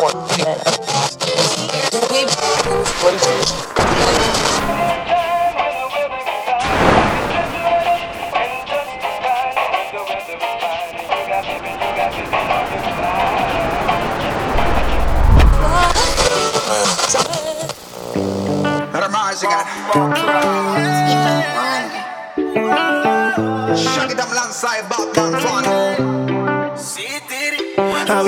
A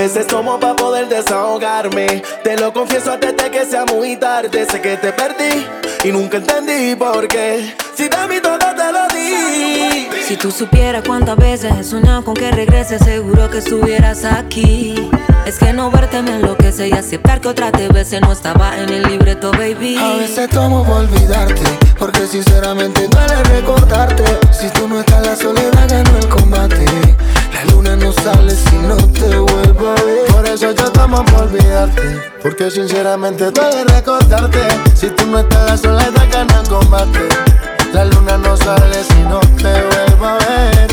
veces tomo para poder desahogarme. Te lo confieso antes de que sea muy tarde. Sé que te perdí y nunca entendí por qué. Si de mí todo te lo di. Si tú supieras cuántas veces he soñado con que regreses, seguro que estuvieras aquí. Es que no verte me enloquece y aceptar que otra te bese no estaba en el libreto, baby. A veces tomo por olvidarte, porque sinceramente duele recordarte. Si tú no estás, la soledad ganó el combate. La luna no sale si no te vuelvo a ver. Por eso yo tomo por olvidarte, porque sinceramente duele recordarte. Si tú no estás, la soledad ganó el combate. La luna no sale si no te vuelvo a ver.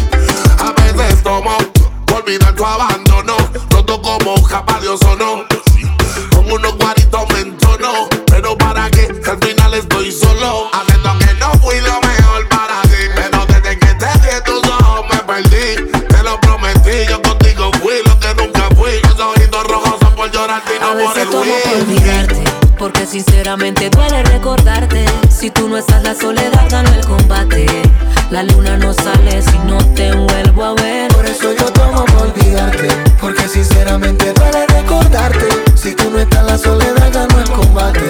A veces tomo por olvidar tu abandono Roto como o no Con unos guaritos me entono Pero para que al final estoy solo el tomo por olvidarte porque sinceramente duele recordarte. Si tú no estás la soledad gana el combate. La luna no sale si no te vuelvo a ver. Por eso yo tomo por olvidarte Porque sinceramente duele recordarte. Si tú no estás la soledad gano el combate.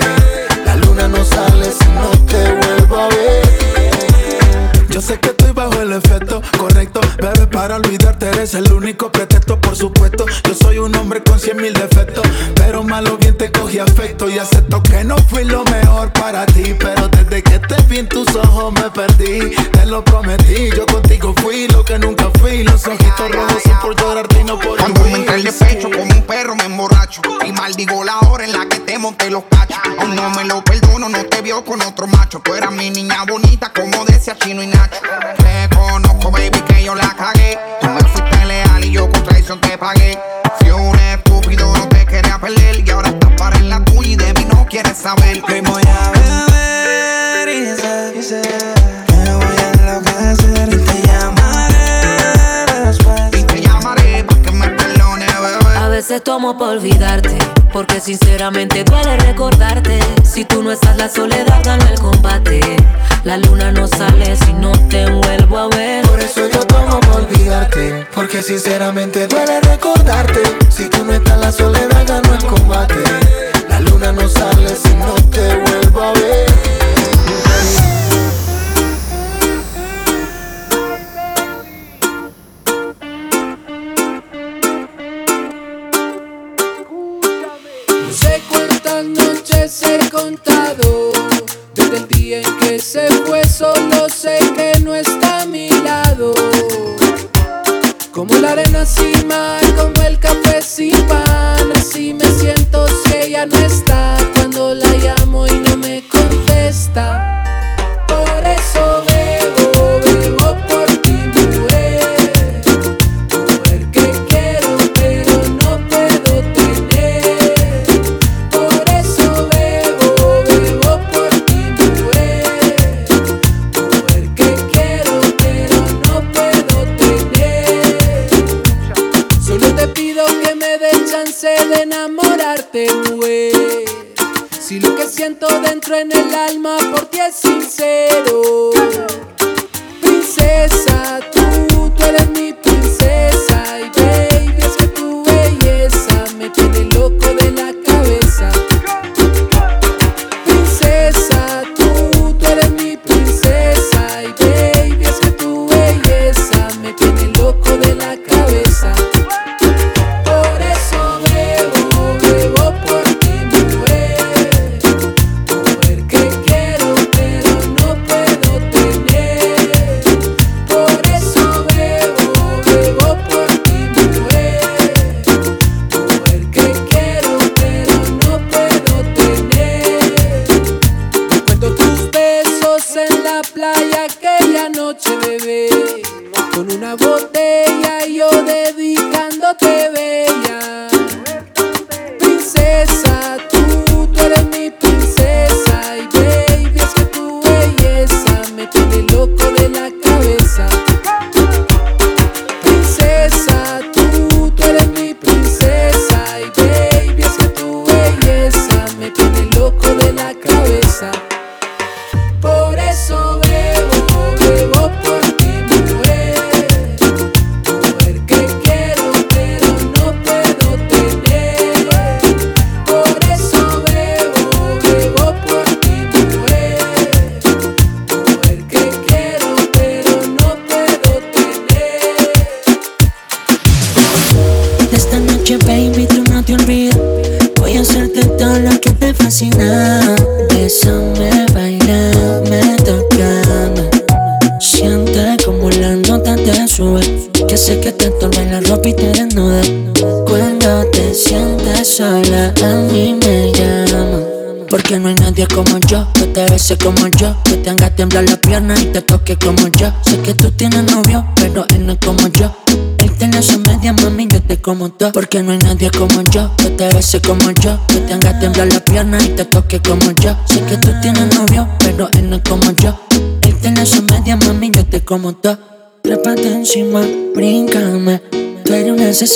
La luna no sale si no te vuelvo a ver Yo sé que estoy bajo el efecto correcto. Bebé para olvidarte eres el único pretexto por supuesto. Yo soy un hombre con cien mil defectos Pero malo bien te cogí afecto. Y acepto que no fui lo mejor para ti Pero desde que te vi en tus ojos me perdí. Te lo prometí, yo contigo fui lo que nunca fui. Los ojitos rojos son por llorarte y no por Cuando me entra el pecho como un perro me emborracho. Y maldigo la hora en la que te monté los cachos. Aún no me lo perdono, no te vio con otro macho. Tú eras mi niña bonita como decía Chino y Nacho Te conozco baby que yo la cagué. Tú me fuiste leal y yo con traición te pagué. Fui un estúpido, no te quería perder. Y ahora estás para en la tuya y de mí no quieres saber. Que y sé, Me veces tomo por olvidarte porque sinceramente duele recordarte. Si tú no estás la soledad gana el combate. La luna no sale si no te vuelvo a ver. Por eso yo tomo por olvidarte Porque sinceramente duele recordarte. Si tú no estás la soledad ganó el combate. La luna no sale si no te vuelvo a ver he contado. Desde el día en que se fue solo sé que no está a mi lado. Como la arena sin mar, como el café sin pan. Así me siento si ella no está Cuando la llamo y no me contesta. Por eso bebo, en el alma por ti es sincero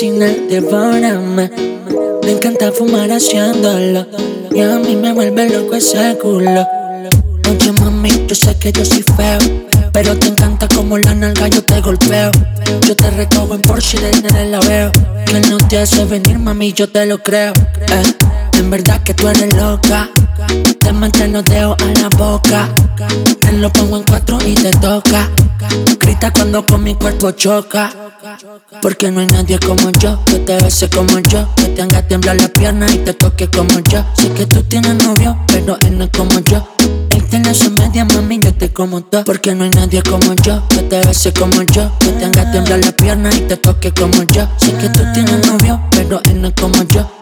devórame. Me encanta fumar haciéndolo. Y a mí me vuelve loco ese culo. Oye, mami, yo sé que yo soy feo. Pero te encanta como la nalga yo te golpeo. Yo te recojo en Porsche y de la veo. Que no te hace venir, mami, yo te lo creo. Eh, en verdad que tú eres loca. Te los dedos a la boca. Te lo pongo en cuatro y te toca. Grita cuando con mi cuerpo choca. Porque no hay nadie como yo, que te bese como yo, que te haga temblar la pierna y te toque como yo. Sé que tú tienes novio, pero él no es como yo. Él tiene su media, mami, yo te como todo. Porque no hay nadie como yo, que te bese como yo, que te haga temblar la pierna y te toque como yo. Sé que tú tienes novio, pero él no es como yo.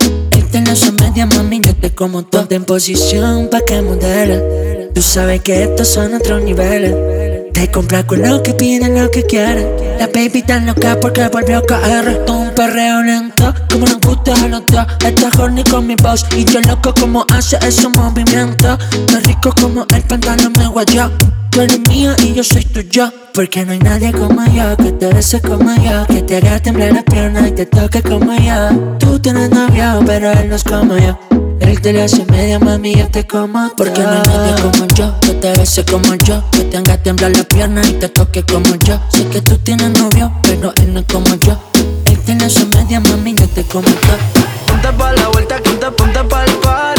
Él tiene su media, mami, yo te como todo. Ponte en posición pa' que modele. Tú sabes que estos son otros niveles. Te compra con lo que piden, lo que quieren. La baby tan loca porque volvió a caer. Todo un perreo lento, como nos gusta a los dos. Está horny con mi voz y yo loco como hace ese movimiento. Tan rico como el pantalón me guayó. Tú eres mía y yo soy tuyo. Porque no hay nadie como yo que te bese como yo. Que te haga temblar la pierna y te toque como yo. Tú tienes novio, pero él no es como yo. Él te lo hace media, mami, yo te como Porque no hay nadie como yo, que te bese como yo Que te haga temblar la pierna y te toque como yo Sé que tú tienes novio, pero él no es como yo Él tiene su media, mami, yo te como todo Ponte pa' la vuelta, ponte, ponte pa' el par,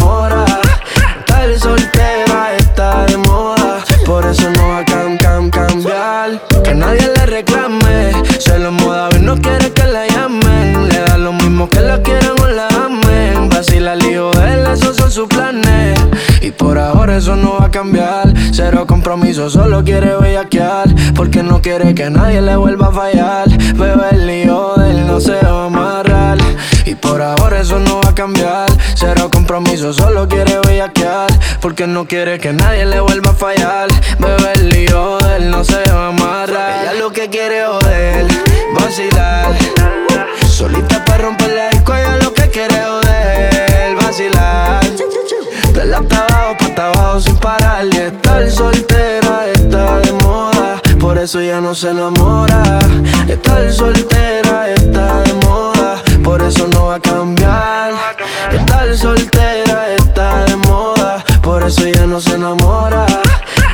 eso no va a cambiar. Cero compromiso, solo quiere bellaquear. Porque no quiere que nadie le vuelva a fallar. Bebe el lío de él no se va a amarrar. Y por ahora eso no va a cambiar. Cero compromiso, solo quiere bellaquear. Porque no quiere que nadie le vuelva a fallar. Bebe el lío de él no se va a amarrar. Ella lo que quiere joder, vacilar. Solita para romper la disco, ella lo que quiere joder, vacilar. De la abajo, hasta abajo sin parar Y estar soltera está de moda Por eso ya no se enamora. Estar soltera está de moda Por eso no va a cambiar. Estar soltera está de moda Por eso ya no se enamora.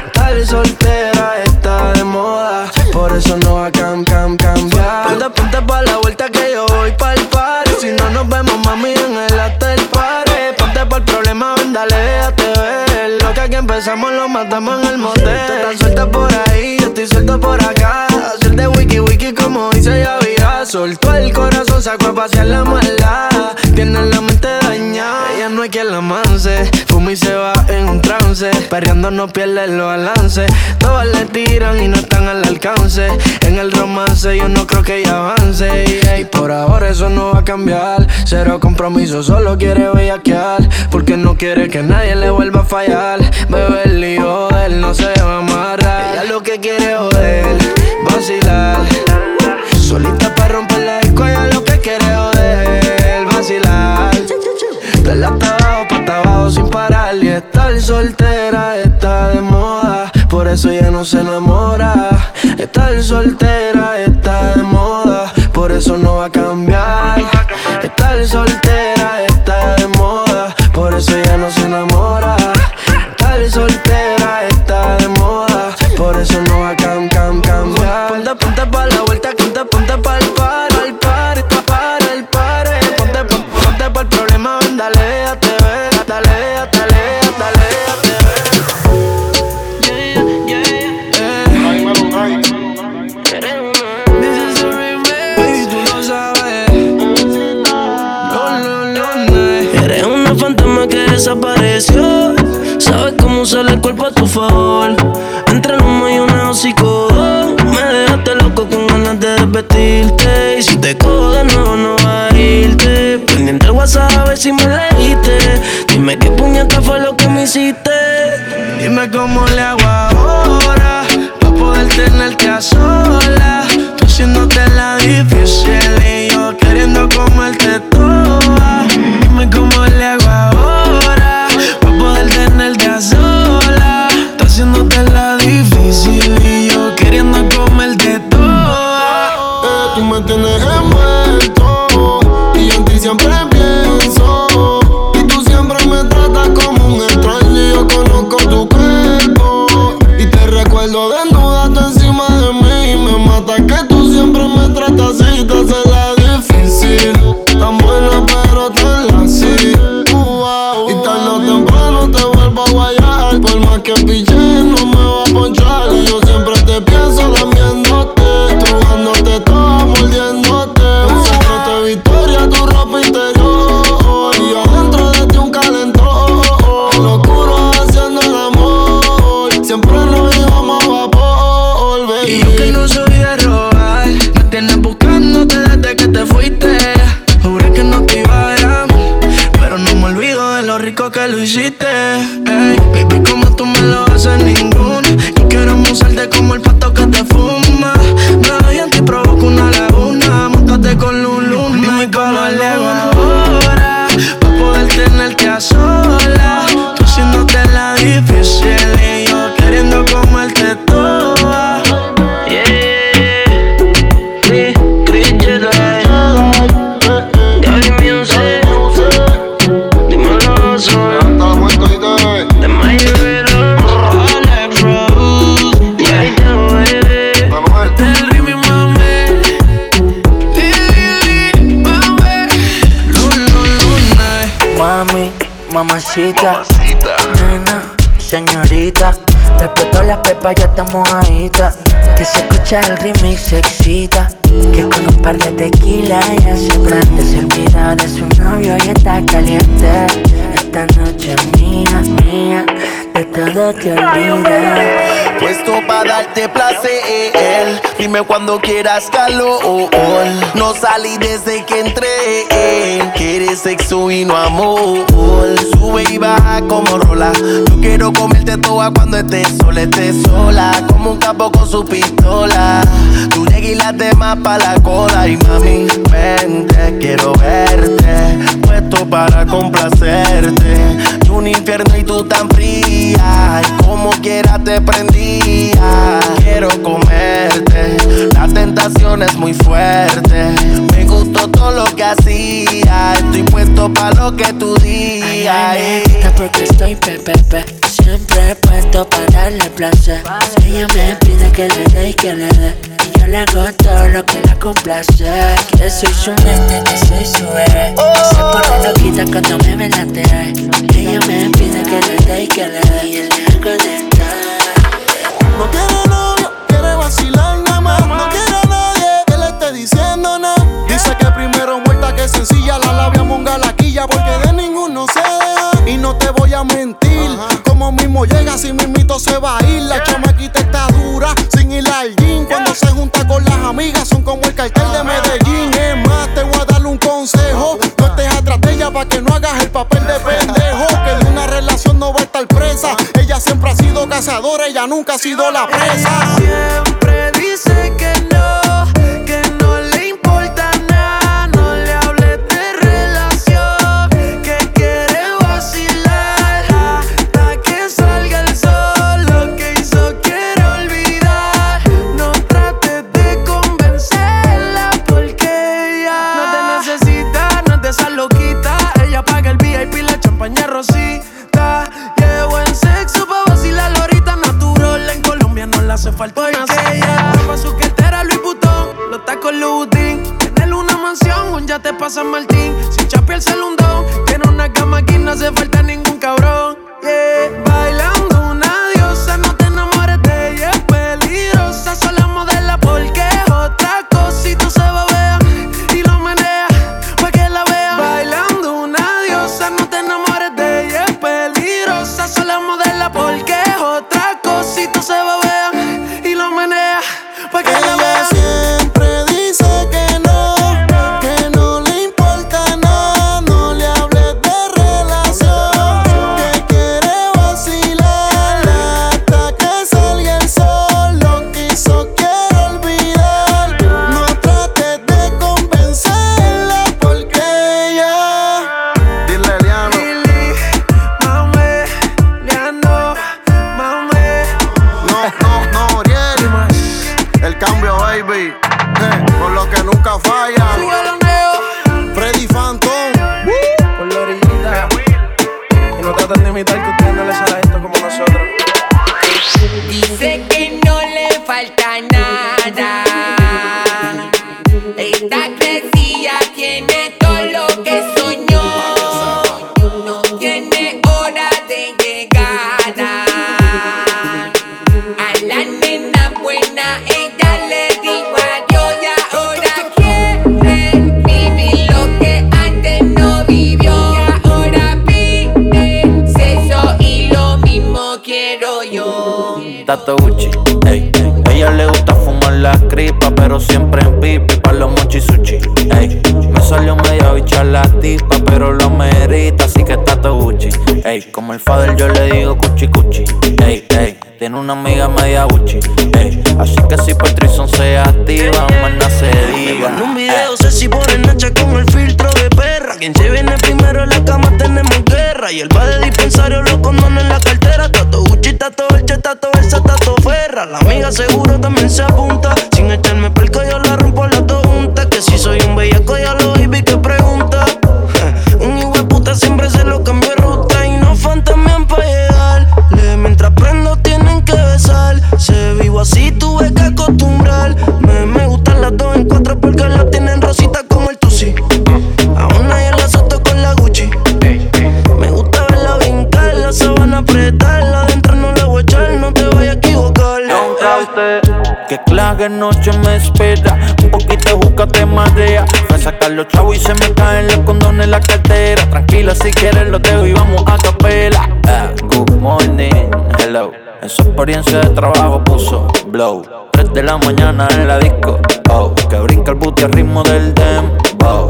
Estar soltera está de moda Por eso no va a cam, cam, cambiar. Ponte, ponte pa' la vuelta que yo voy pa'l party. Si no nos vemos mami en el after party. Ponte el problema, dale, déjate ver. Lo que aquí empezamos lo matamos en el motel. Tú estás suelta por ahí, yo estoy suelto por acá. Hacer de wiki wiki como dice ya vida Soltó el corazón, sacó a pasear la maldad. Tiene la mente dañada, ella no hay quien la manse Fuma y se va en un trance. Perreando no pierde los balances Todas le tiran y no están al alcance. En el romance yo no creo que ella avance. Y por ahora eso no va a cambiar. Cero compromiso, solo quiere bellaquear. Porque no quiere que nadie le vuelva a fallar. Bebe el lío él no se va a amarrar. Ella lo que quiere es joder, vacilar De la hasta abajo, pa' hasta abajo sin parar. Y estar soltera está de moda. Por eso ya no se enamora. Estar soltera está de moda. Por eso no va a cambiar. Estar soltera el a tu favor. Entre el humo y una hocico. Me dejaste loco con ganas de repetirte. Y si te cojo de nuevo, no va a irte. Pendiente el WhatsApp a ver si me leíste. Dime qué puñeta fue lo que me hiciste. Dime cómo le hago ahora. Pa' poder tenerte a sola. Mamacita, nena, señorita. Respetó la pepa, ya estamos mojadita. Que se escucha el remix, se excita. Que con un par de tequila ya se prende. Se olvida de su novio y está caliente. Esta noche es mía, mía. Todo te. Puesto para darte placer. Dime cuando quieras calor. No salí desde que entré. Quieres sexo y no amor. Sube y baja como rola. Yo quiero comerte toda cuando estés sola, estés sola. Como un capo con su pistola. Tú llegas y las demás pa' la cola. Y mami, vente, quiero verte. Puesto para complacerte. Y un infierno y tú tan Y como quiera te prendía. Quiero comerte. La tentación es muy fuerte. Me gustó todo lo que hacía. Estoy puesto pa' lo que tú digas. Porque estoy pepepe. Siempre puesto para darle placer. Ella me pide que le dé y que le dé. Le hago todo lo que la complace. Que soy su nene, que soy su bebé. Se pone loquita cuando me ve la TV. Ella me pide que le dé y que le dé. Y hago de todo. No quiere novio, quiere vacilar nada más. No quiere a nadie que le esté diciendo nada. Dice que primero muerta que sencilla, la labia monga la quilla, porque de ninguno se deja. Y no te voy a mentir, como mismo llega, si mismito se va a ir. La chamaquita está dura, sin ir al gym. Cuando se junta con las amigas, son como el cartel de Medellín. Es más, te voy a darle un consejo. No estés atrás de ella para que no hagas el papel de pendejo. Que de una relación no va a estar presa. Ella siempre ha sido cazadora, ella nunca ha sido la presa. Siempre dice que falta una silla. Su cartera Louis Vuitton, los tacos Louboutin. Tener una mansión, un yate pa' San Martín. Sin chapi el celundón, tiene una cama aquí, no hace falta ningún cabrón. Yeah. Bailando seguro Noche me espera. Un poquito de juca te marea. A sacar los chavos y se me caen los condones en la cartera. Tranquila, si quieres lo dejo y vamos a capela. Ah, good morning, hello. En su experiencia de trabajo puso blow. 3 de la mañana en la disco. Oh, que brinca el booty al ritmo del dembow.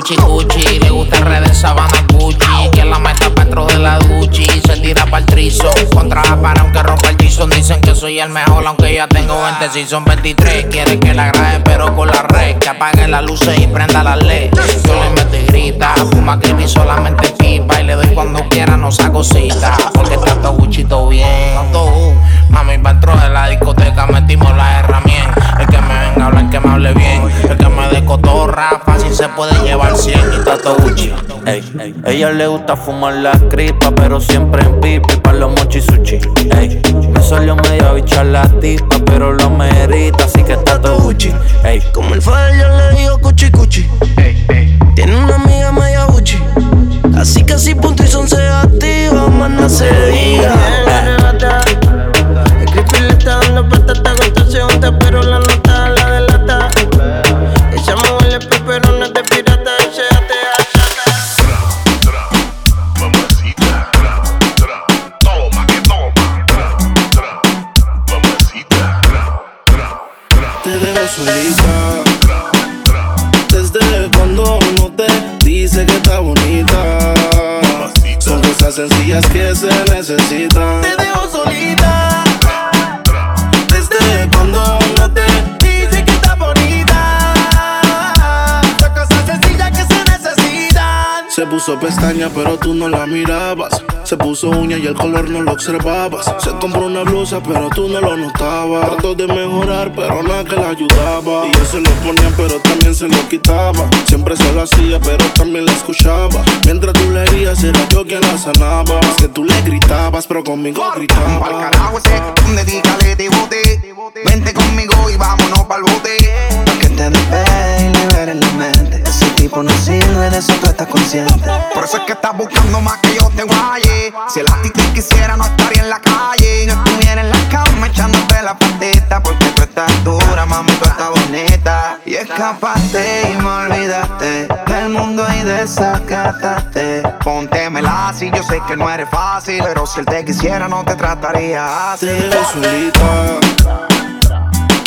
Cuchi cuchi, le gusta el red de sabana Gucci. Que la meta dentro de la Gucci. Se tira para el trizo. Contra la para aunque rompa el Dicen que soy el mejor aunque ya tengo 20 Si son 23 Quiere que la grabe pero con la red. Que apague las luces y prenda la ley Yo le meto y grita Fuma creepy solamente pipa. Y le doy cuando quiera no saco cita. Porque está todo Gucci todo bien Mami, dentro de la discoteca metimos la herramienta El que me venga a hablar, que me hable bien. El que me dé cotorra, fácil se puede llevar 100 y tato Gucci. Ella le gusta fumar la cripa, pero siempre en pipi pa' los mochi sushi. Ey, me salió media bicha la tipa, pero lo merita, así que está todo Gucci. Ey, Como el father yo le digo cuchi cuchi. Tiene una amiga media Gucci. Así que si punto y son se activa, más no se diga. Puso pestaña pero tú no la mirabas se puso uña y el color no lo observabas. Se compró una blusa, pero tú no lo notabas. Trató de mejorar, pero nada que la ayudaba. Y yo se lo ponía, pero también se lo quitaba. Siempre se lo hacía, pero también la escuchaba. Mientras tú le herías, era yo quien la sanaba. Es que tú le gritabas, pero conmigo gritaba. Pa'l carajo ese, dedícale de bote. Vente conmigo y vámonos pa'l bote. Que te despegue y liberes la mente. Ese tipo no sirve, de eso tú estás consciente. Por eso es que estás buscando más que yo te guaye. Si el ti te quisiera, no estaría en la calle. Yo estuviera en la cama echándote la patita. Porque tú estás dura, mami, tú estás bonita. Y escapaste y me olvidaste del mundo y desacataste. Póntemela si yo sé que no eres fácil. Pero si él te quisiera, no te trataría así. Te solita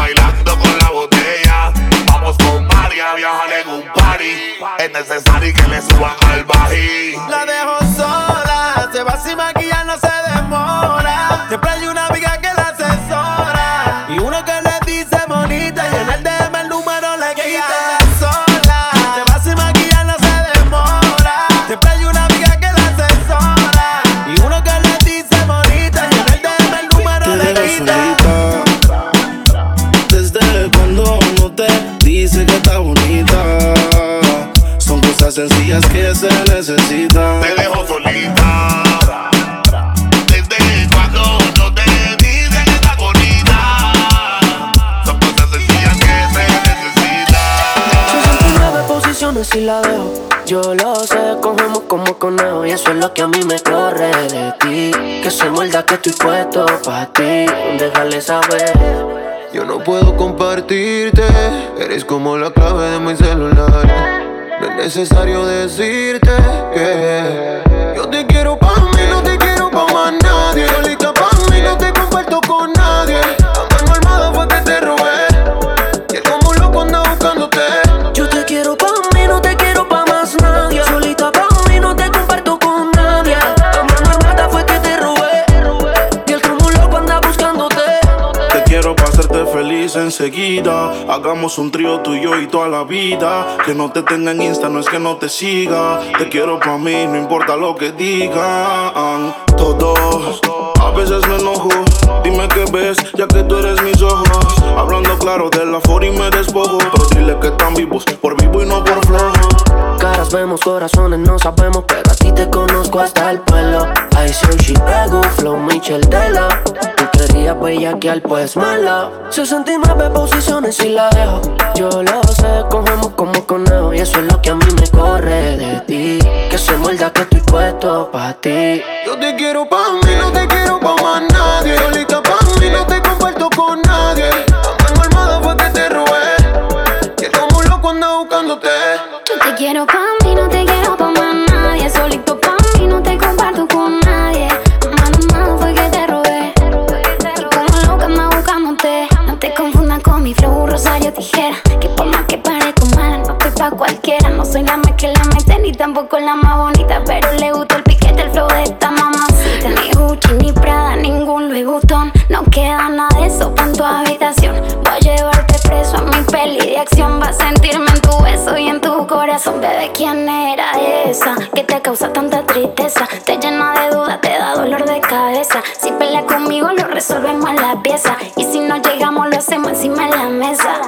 bailando con la botella. Vamos con María viajar en un party. Es necesario que le suban al bají. La dejo sola, se va sin maquillar, no se demora. Necesita. Te dejo solita. Desde cuando no te que estás bonita. Son cosas sencillas que se necesitan. 69 posiciones y la dejo. Yo lo sé, cogemos como conejo y eso es lo que a mí me corre de ti. Que se muerda que estoy puesto pa' ti. Déjale saber. Yo no puedo compartirte, eres como la clave de mi celular. No es necesario decirte que yo te quiero pa' mí, Hagamos un trío tú y yo y toda la vida. Que no te tenga en Insta, no es que no te siga. Te quiero para mí, no importa lo que digan. Todos, a veces me enojo. Dime qué ves, ya que tú eres mis ojos. Hablando claro de la for y me despojo. Pero dile que están vivos, por vivo y no por flojo. Caras vemos, corazones no sabemos, pero a ti te conozco hasta el pelo. Say she pego, flow Michel Tela. Tú querías bellaquear, pues mala. 69 posiciones y la dejo. Yo lo sé, cogemos como conejo. Y eso es lo que a mí me corre de ti. Que se muerda que estoy puesto pa' ti. Yo te quiero pa' mí, no te quiero soy la más que la mete, ni tampoco la más bonita. Pero le gusta el piquete, el flow de esta mamacita. Ni Gucci, ni Prada, ningún Louis Vuitton. No queda nada de eso en tu habitación. Voy a llevarte preso a mi peli de acción. Vas a sentirme en tu beso y en tu corazón. Bebé, ¿quién era esa que te causa tanta tristeza? Te llena de dudas, te da dolor de cabeza. Si peleas conmigo, lo resolvemos en la pieza. Y si no llegamos, lo hacemos encima de la mesa.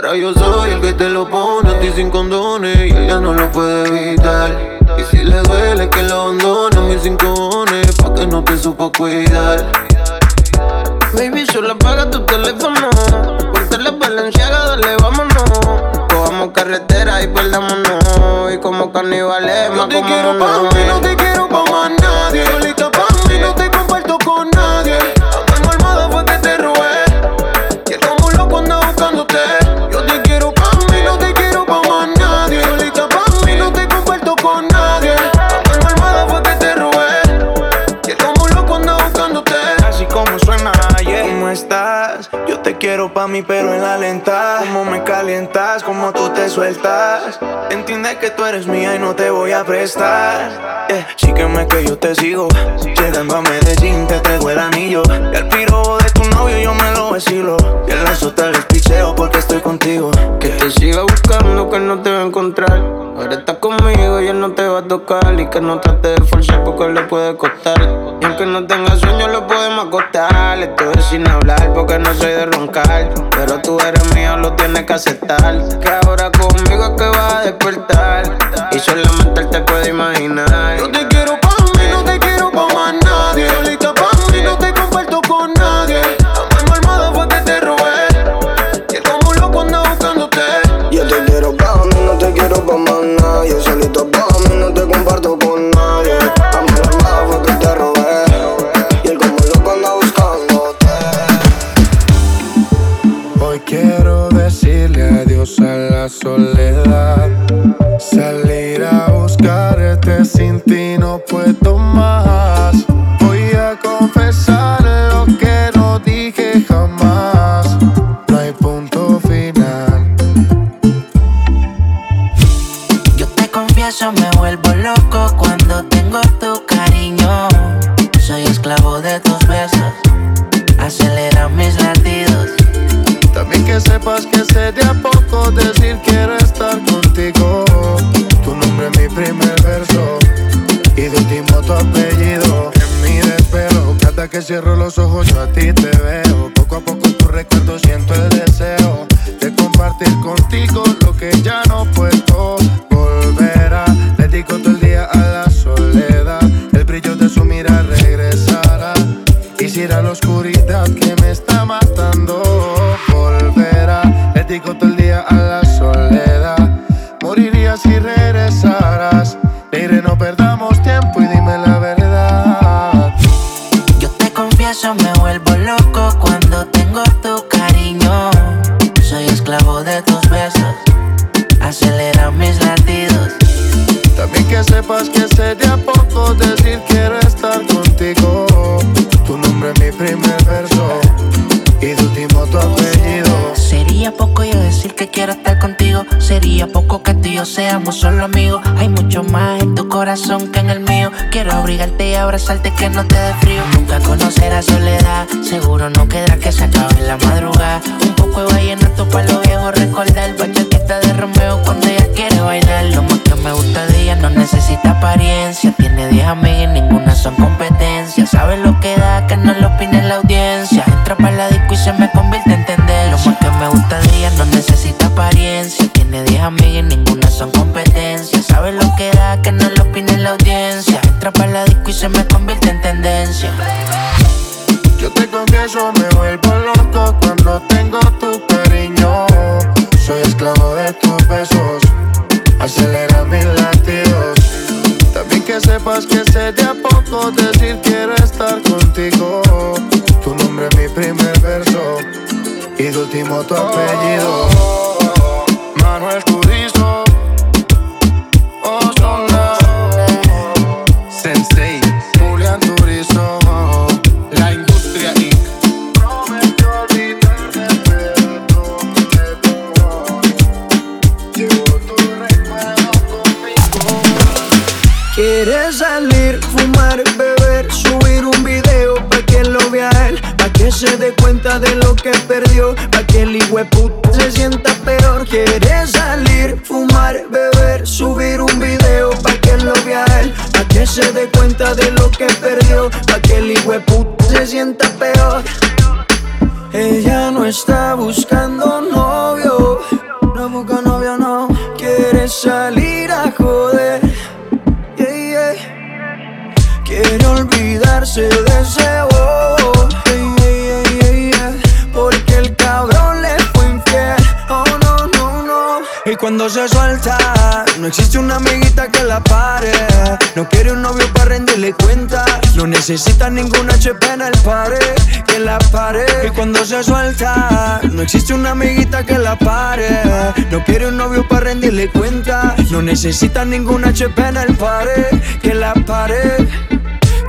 Ahora yo soy el que te lo pone a ti sin condones y ella no lo puede evitar. Y si le duele que lo abandone, mis pa' que no te supo cuidar. Baby, solo apaga tu teléfono. Ponte la Balenciaga, dale, vámonos. Cojamos carretera y perdámonos. Y como caníbales, más te como quiero pa' mí, no te quiero pa' más nadie. Solita pa' mí, no te comparto con nadie. Pa' mí, pero en la lenta. Cómo me calientas, cómo tú te sueltas. Entiende que tú eres mía y no te voy a prestar. Yeah. Sígueme que yo te sigo. Llegando a Medellín te traigo el anillo. Y al piro de tu novio yo me lo vacilo. Y el lazo les picheo porque estoy contigo. Que te siga buscando, que no te va a encontrar. Ahora estás conmigo y él no te va a tocar. Y que no trate de forzar porque le puede costar. Y aunque no tenga sueño, lo podemos acostar. Estoy sin hablar porque no soy de roncar. Pero tú eres mío, lo tienes que aceptar. Que ahora conmigo es que vas a despertar. Y solamente él te puede imaginar. Yo te quiero pa' mí, no te quiero pa' más nadie. Solita pa' mí, no te comparto con nadie. A mano armada fue que te robé. Y como un loco anda buscándote. Yo te quiero pa' mí, no te quiero pa' más se sienta peor. Ella no está buscando novio, no busca novio, no. Quiere salir a joder, yeah, yeah. Quiere olvidarse de ese cuando se suelta, no existe una amiguita que la pare. No quiere un novio para rendirle cuenta. No necesita ningún HP en el pared que la pare. Y cuando se suelta, no existe una amiguita que la pare. No quiere un novio para rendirle cuenta. No necesita ningún HP en el pared que la pare.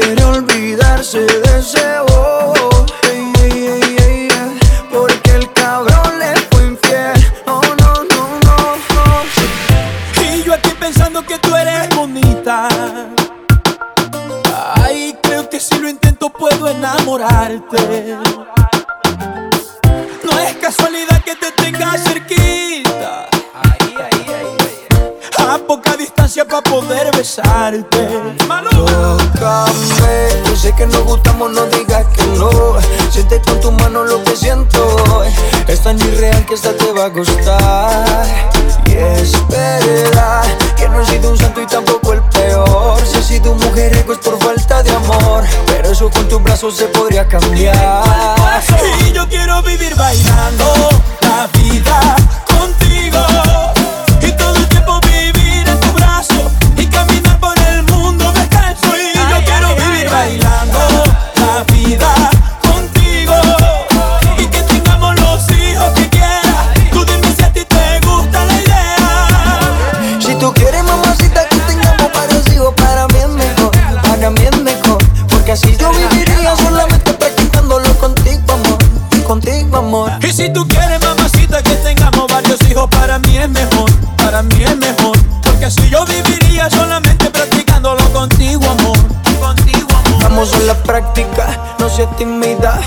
Quiere olvidarse de ese bobo, yeah. Porque el cabrón le fue infiel, oh no, no, no, no. Y yo aquí pensando que tú eres bonita. Ay, creo que si lo intento puedo enamorarte. No es casualidad que te tenga cerquita. Poca distancia para poder besarte. Tócame, yo sé que nos gustamos, no digas que no. Siente con tu mano lo que siento. Es tan irreal que esta te va a gustar. Y es verdad que no he sido un santo y tampoco el peor. Si he sido un mujeriego es por falta de amor. Pero eso con tus brazos se podría cambiar. Y yo quiero vivir bailando la vida contigo. Y si tú quieres, mamacita, que tengamos varios hijos, para mí es mejor, para mí es mejor. Porque si yo viviría solamente practicándolo contigo, amor. Contigo, amor. Vamos a la práctica, no seas tímida.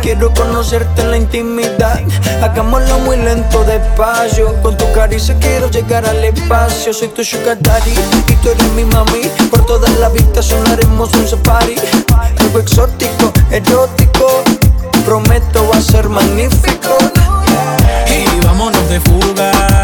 Quiero conocerte en la intimidad. Hagámoslo muy lento, despacio. Con tu caricia quiero llegar al espacio. Soy tu sugar daddy y tú eres mi mami. Por toda la vista sonaremos un safari. Algo exótico, erótico prometo va a ser magnífico. Y vámonos de fuga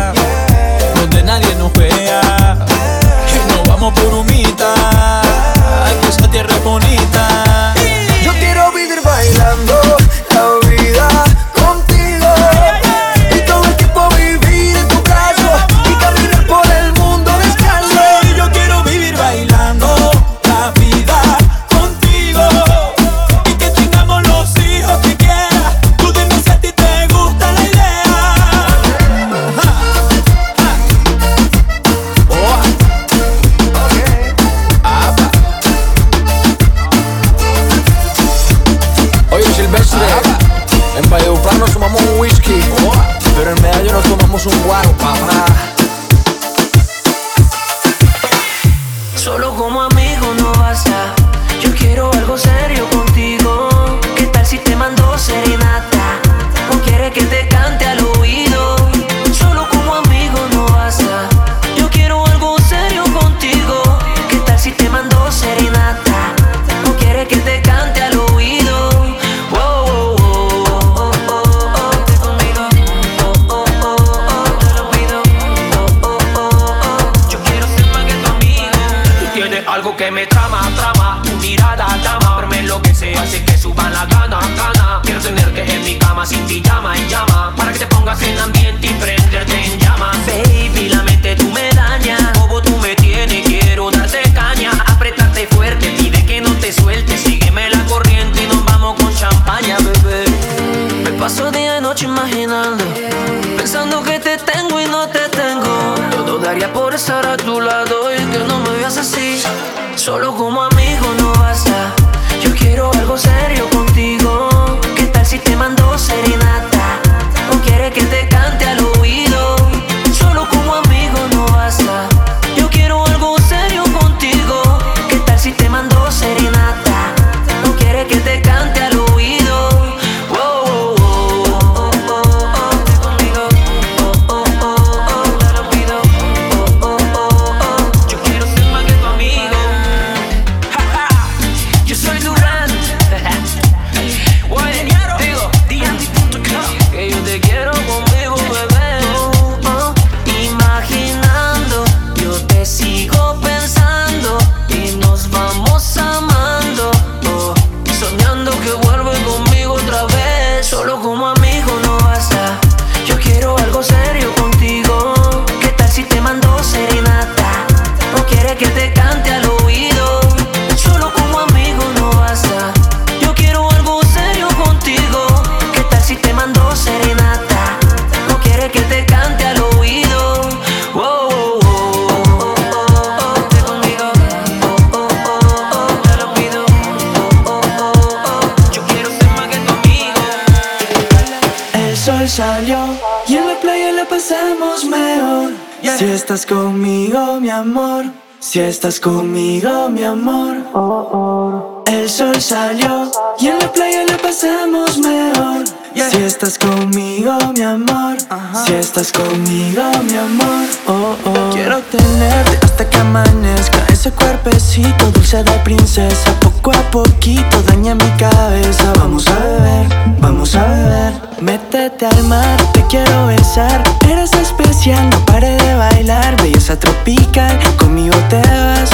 Quiero tenerte hasta que amanezca Ese cuerpecito dulce de princesa. Poco a poquito daña mi cabeza. Vamos a beber, vamos a beber. Métete al mar, te quiero besar. Eres especial, no pare de bailar. Belleza tropical, conmigo te vas.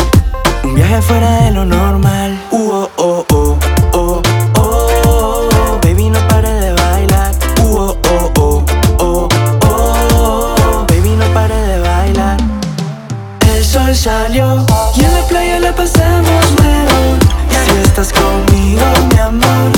Un viaje fuera de lo normal. Uh -oh -oh -oh. sol salió. Y en la playa la pasamos bueno Si estás conmigo, mi amor.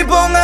People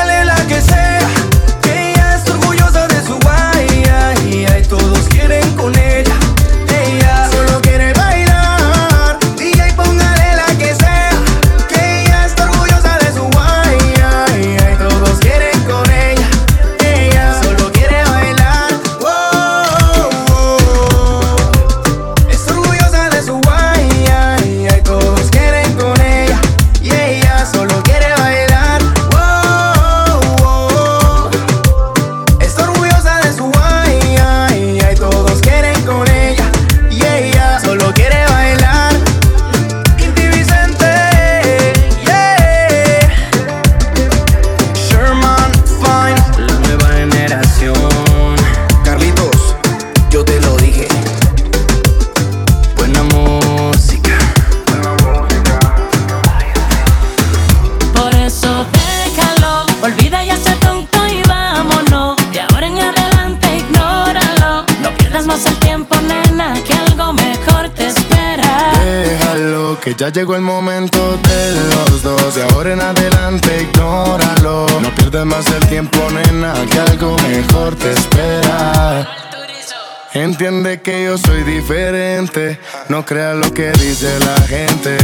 llegó el momento de los dos. De ahora en adelante, ignóralo. No pierdas más el tiempo, nena, que algo mejor te espera. Entiende que yo soy diferente. No creas lo que dice la gente.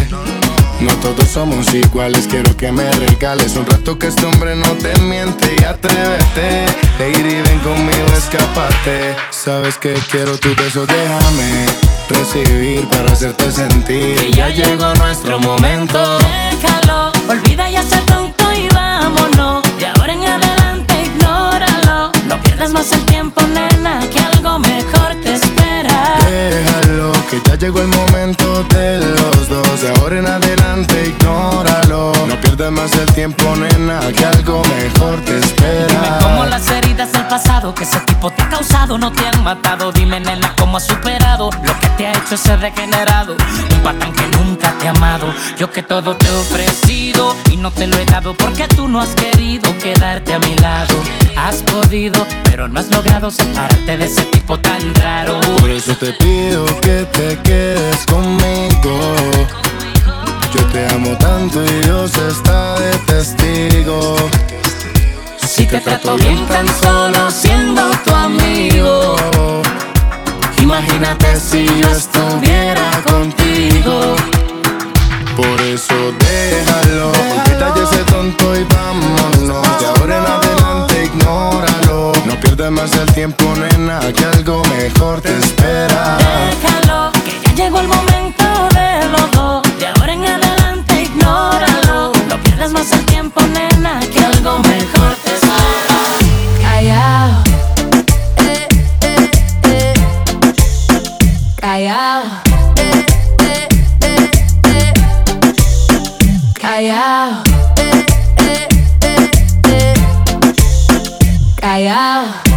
No todos somos iguales, quiero que me regales un rato que este hombre no te miente y atrévete. Lady, ven conmigo, escápate. Sabes que quiero tu beso, déjame recibir para hacerte sentir que ya llegó nuestro momento. Déjalo, olvida y hace tonto y vámonos. De ahora en adelante ignóralo. No pierdas más el tiempo, nena, que algo mejor te espera. Déjalo, que ya llegó el momento de los dos. De ahora en adelante ignóralo no pierdas más el tiempo, nena, que algo mejor te espera. Dime cómo las heridas del pasado que ese tipo te ha causado no te han matado. Dime, nena, cómo has superado lo que te ha hecho ese degenerado. Un patán que nunca te ha amado. Yo que todo te he ofrecido y no te lo he dado porque tú no has querido quedarte a mi lado. Has podido, pero no has logrado separarte de ese tipo tan raro. Por eso te pido que te quedes conmigo. Yo te amo tanto y Dios está de testigo. Si te trato bien tan solo siendo tu amigo. Imagínate si yo estuviera contigo. Por eso déjalo, déjalo. ese tonto y vámonos. De ahora en adelante ignóralo. No pierdas más el tiempo, nena, que algo mejor te espera. Déjalo, que ya llegó el momento de los dos. De ahora en. No pierdas más el tiempo, nena, que algo mejor te espera. Callao. Eh, eh, eh. Callao. Callao. Callao.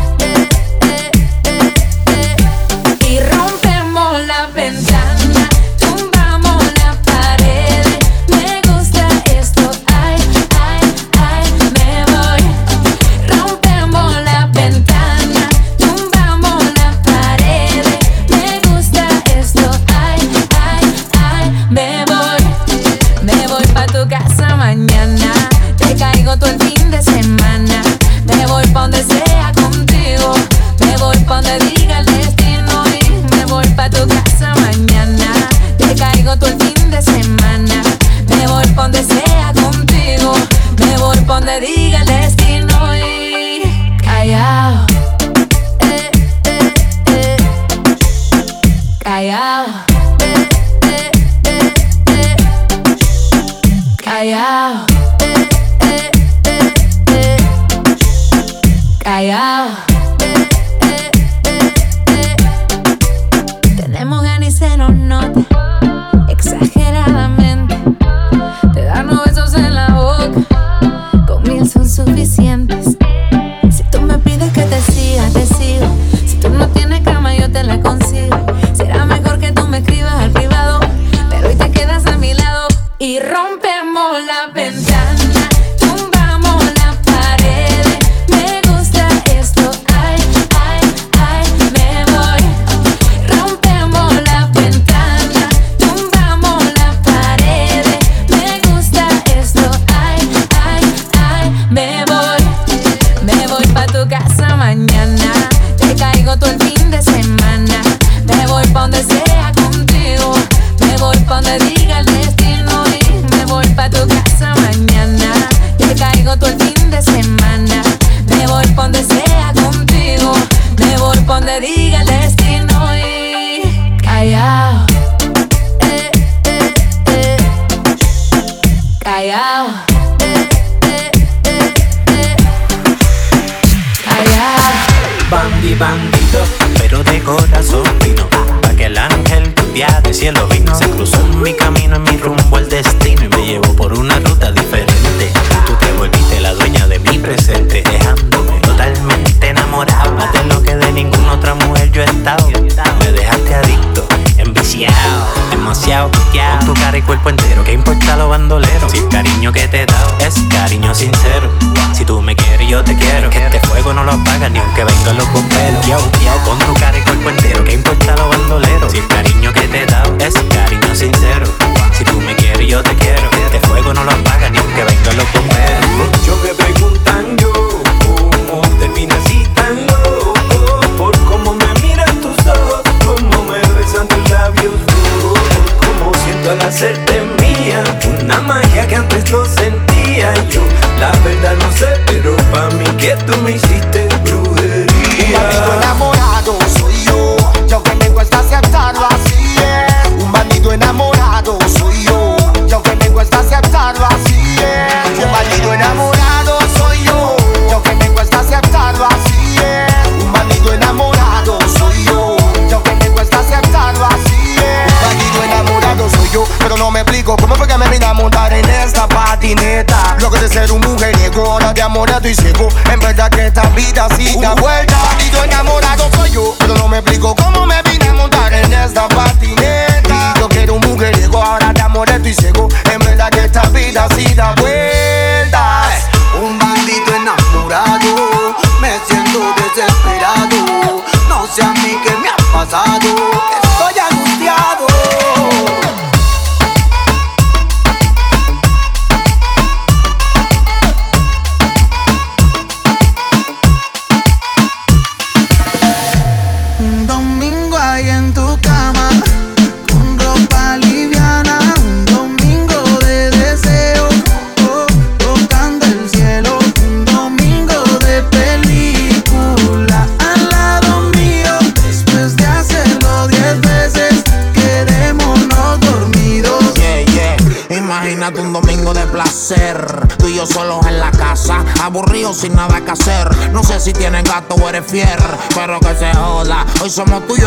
somos tuyos.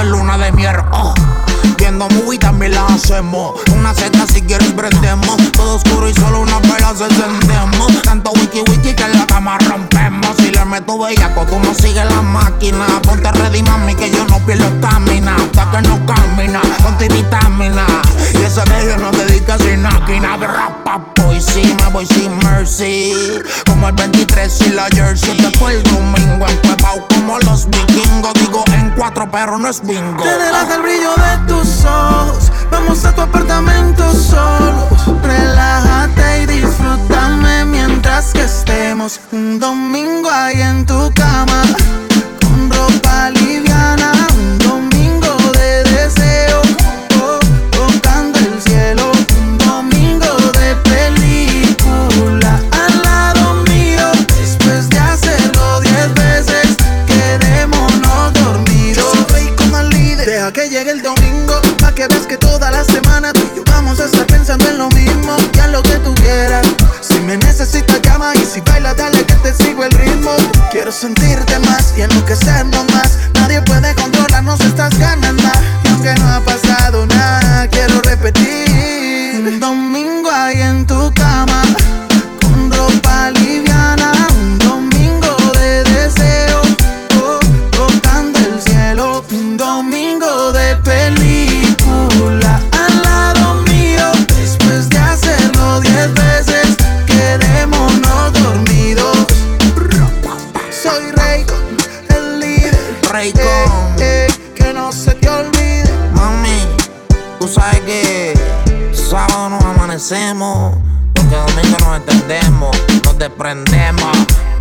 perro no es bingo. prendemos.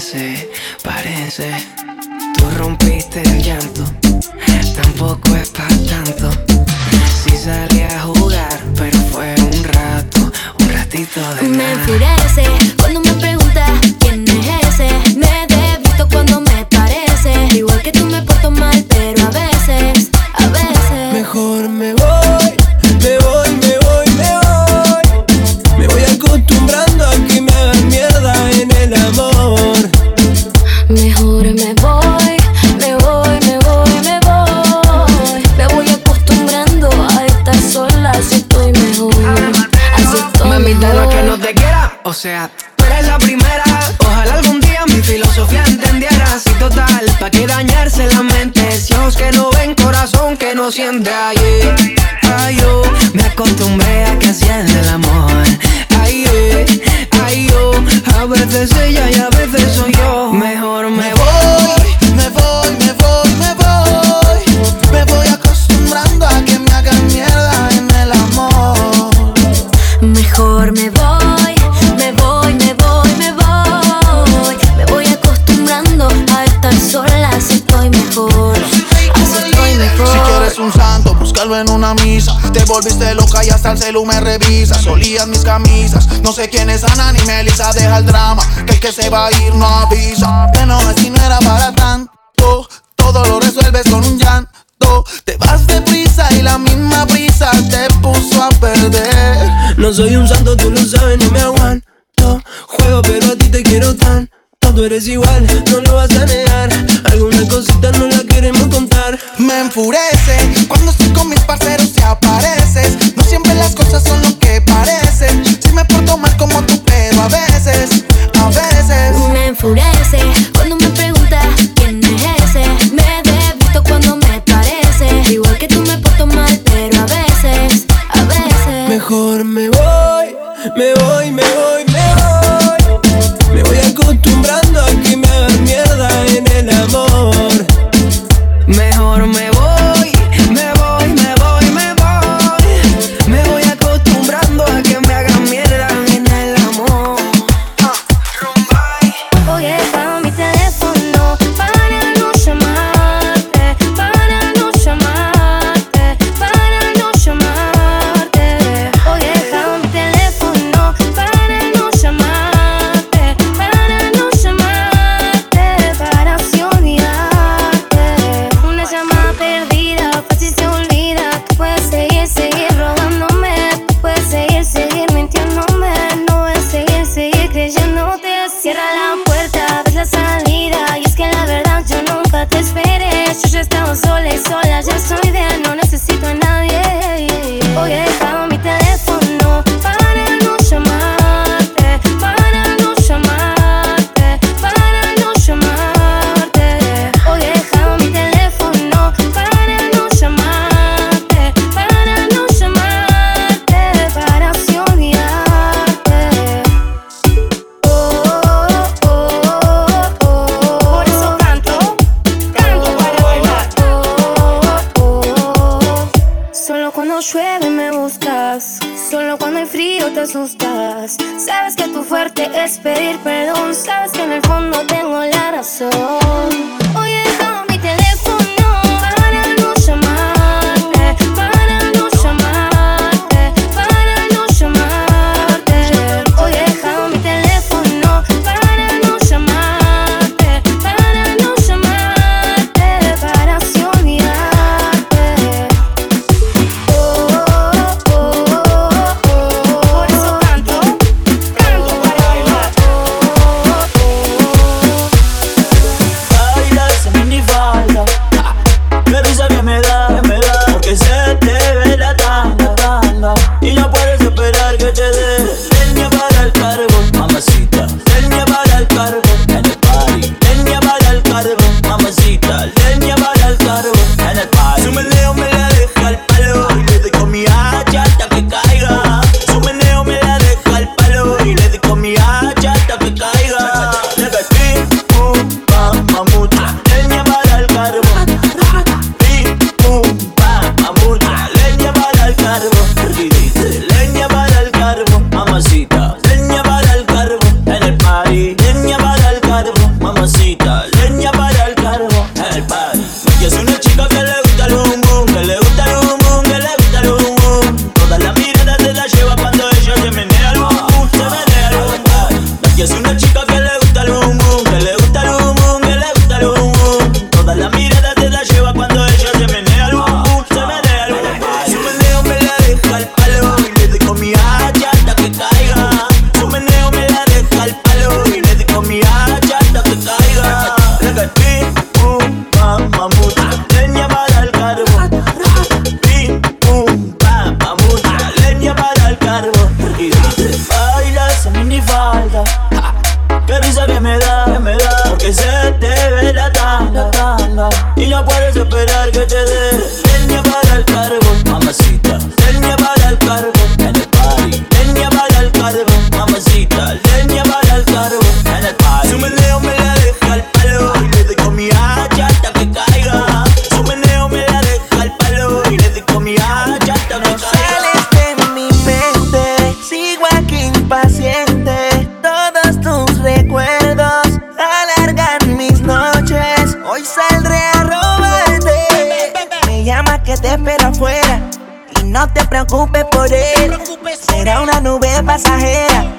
parece, parece. Tú rompiste el llanto, tampoco es volviste loca y hasta el celu me revisa. Solías mis camisas, no sé quién es Ana ni Melissa. Deja el drama, que el que se va a ir no avisa. Te enojas si no era para tanto, todo lo resuelves con un llanto. Te vas deprisa y la misma prisa te puso a perder. No soy un santo, tú lo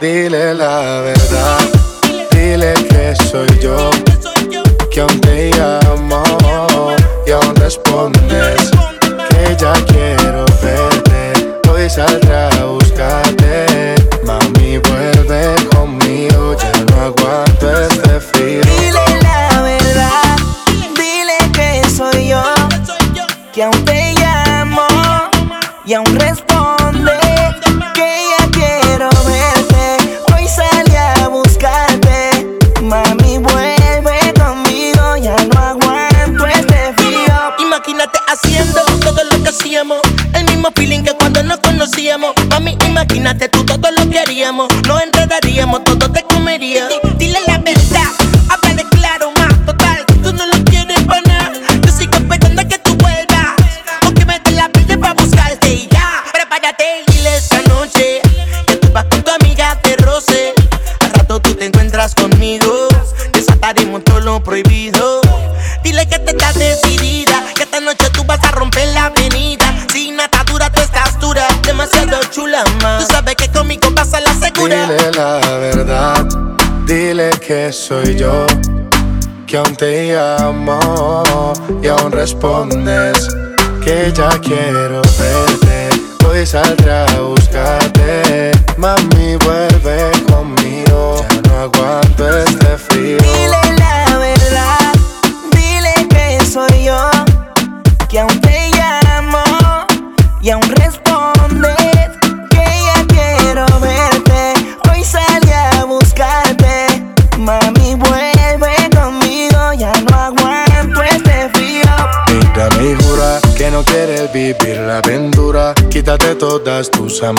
Dee la la.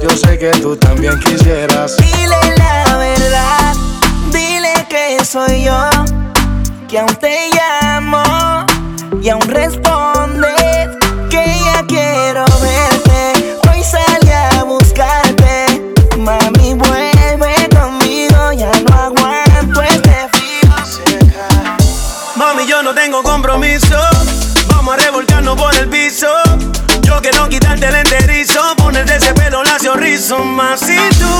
Yo sé que tú también quisieras. Dile la verdad, dile que soy yo, que aún te llamo y aún respondes que ya quiero verte. Hoy salí a buscarte, mami vuelve conmigo, ya no aguanto este frío. Mami yo no tengo compromiso, vamos a revolcarnos por el piso. Yo quiero quitarte el enterizo sonrisa, mas e tu?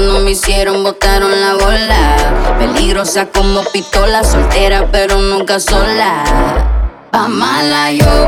Cuando me hicieron, botaron la bola. Peligrosa como pistola, soltera, pero nunca sola. Pa' mala yo.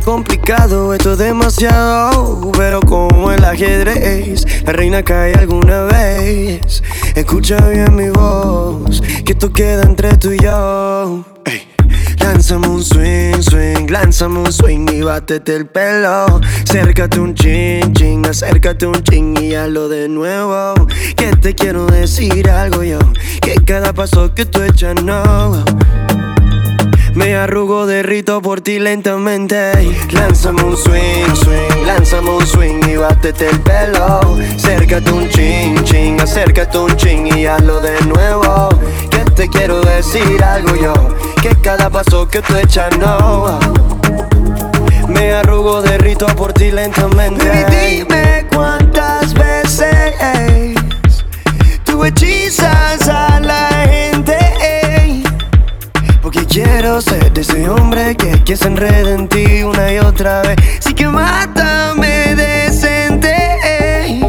Complicado, esto es demasiado, pero como el ajedrez, la reina cae alguna vez. Escucha bien mi voz, que esto queda entre tú y yo. Lánzame un swing, swing, lánzame un swing y bátete el pelo. Acércate un chin, chin, acércate un chin y hazlo de nuevo. Que te quiero decir algo yo, que cada paso que tú echas no. Me arrugo, derrito por ti lentamente. Lánzame un swing, swing, lánzame un swing y bátete el pelo. Acércate un chin, chin, acércate un chin y hazlo de nuevo. Que te quiero decir algo yo, que cada paso que tú echas no. Me arrugo, derrito por ti lentamente. Baby, dime cuántas veces tú hechizas de ese hombre que, que se en ti una y otra vez. Sí que mátame decente. Ey.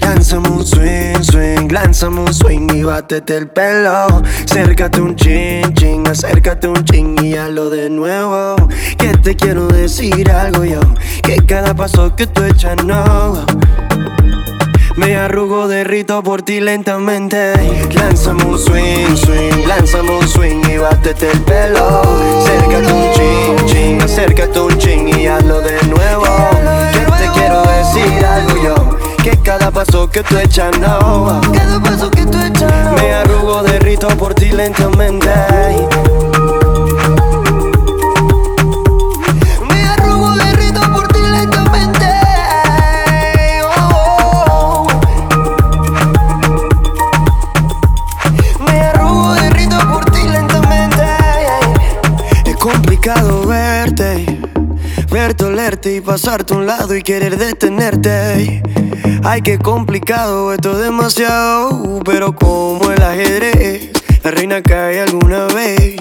Lánzame un swing, swing, lánzame un swing y bátete el pelo. Acércate un chin, chin, acércate un chin y hazlo de nuevo. Que te quiero decir algo yo, que cada paso que tú echas no. Me arrugo, derrito por ti lentamente. Lánzame un swing, swing, lánzame un swing y bátete el pelo. Acércate un chin, chin, acércate un chin y hazlo de nuevo. Que te quiero decir algo yo, que cada paso que tú echas no. Cada paso que tú echas. Me arrugo, derrito por ti lentamente. Complicado verte, verte, olerte y pasarte a un lado y querer detenerte. Ay, qué complicado, esto es demasiado, pero como el ajedrez, la reina cae alguna vez.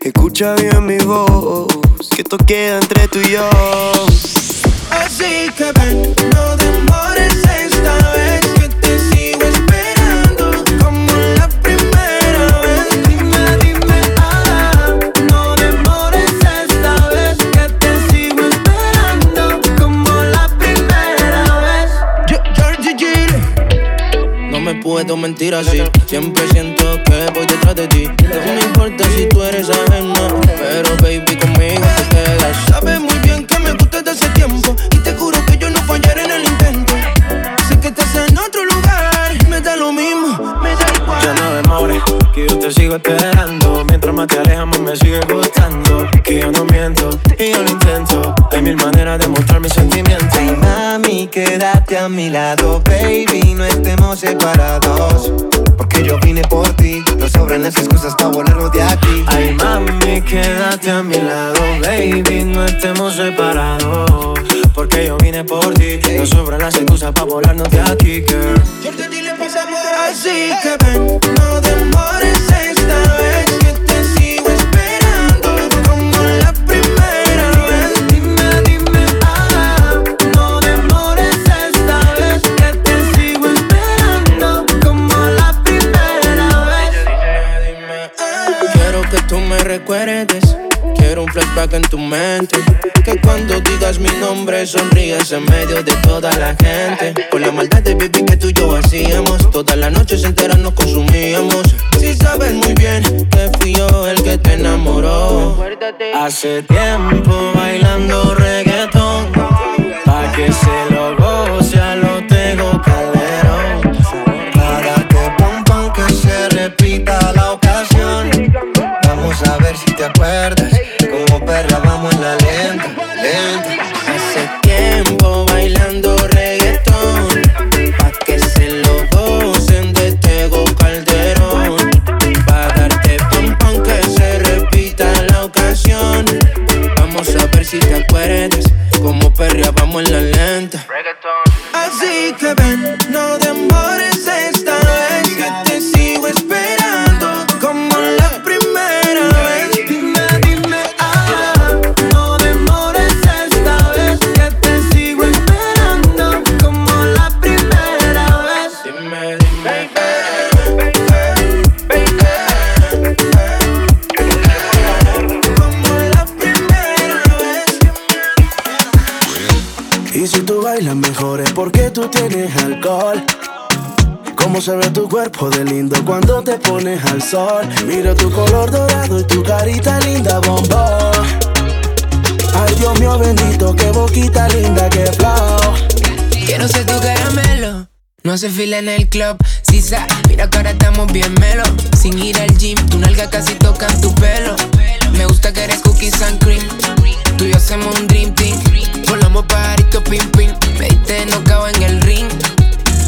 Escucha bien mi voz, que esto queda entre tú y yo. Así que ven, no demores esta G. No me puedo mentir así. Siempre siento que voy detrás de ti. No me importa si tú eres ajena. Pero baby, conmigo te quedas. Sabes muy bien que me gusta desde hace tiempo y te juro que yo no fallaré en el intento. Sé que estás en otro lugar, me da lo mismo, me da igual. Ya no demores, que yo te sigo esperando. Mientras más te alejas, más me sigue gustando. Que yo no miento y yo lo intento. Hay mil maneras de mostrar mis sentimientos. Ay, mami, quédate a mi lado, baby, no estemos separados. Porque yo vine por ti, no sobran las excusas para volarnos de aquí. Ay, mami, quédate a mi lado, baby, no estemos separados. Porque yo vine por ti, no sobran las excusas para volarnos de aquí, girl. Así que ven, no demores Quiero un flashback en tu mente. Que cuando digas mi nombre sonríes en medio de toda la gente. Por la maldad de baby que tú y yo hacíamos. Todas las noches enteras nos consumíamos. Si sabes muy bien que fui yo el que te enamoró. Hace tiempo bailando reggaetón. Pa' que se lo goce lo tengo calderón. Pones al sol. Mira tu color dorado y tu carita linda, bombón. Ay, Dios mío bendito, qué boquita linda, qué flow. Quiero ser tu caramelo. No hace fila en el club, Sisa. Mira que ahora estamos bien melo. Sin ir al gym, tu nalga casi toca tu pelo. Me gusta que eres cookies and cream. Tú y yo hacemos un dream team. Volamos pajarito pim pim. Me diste nocao en el ring.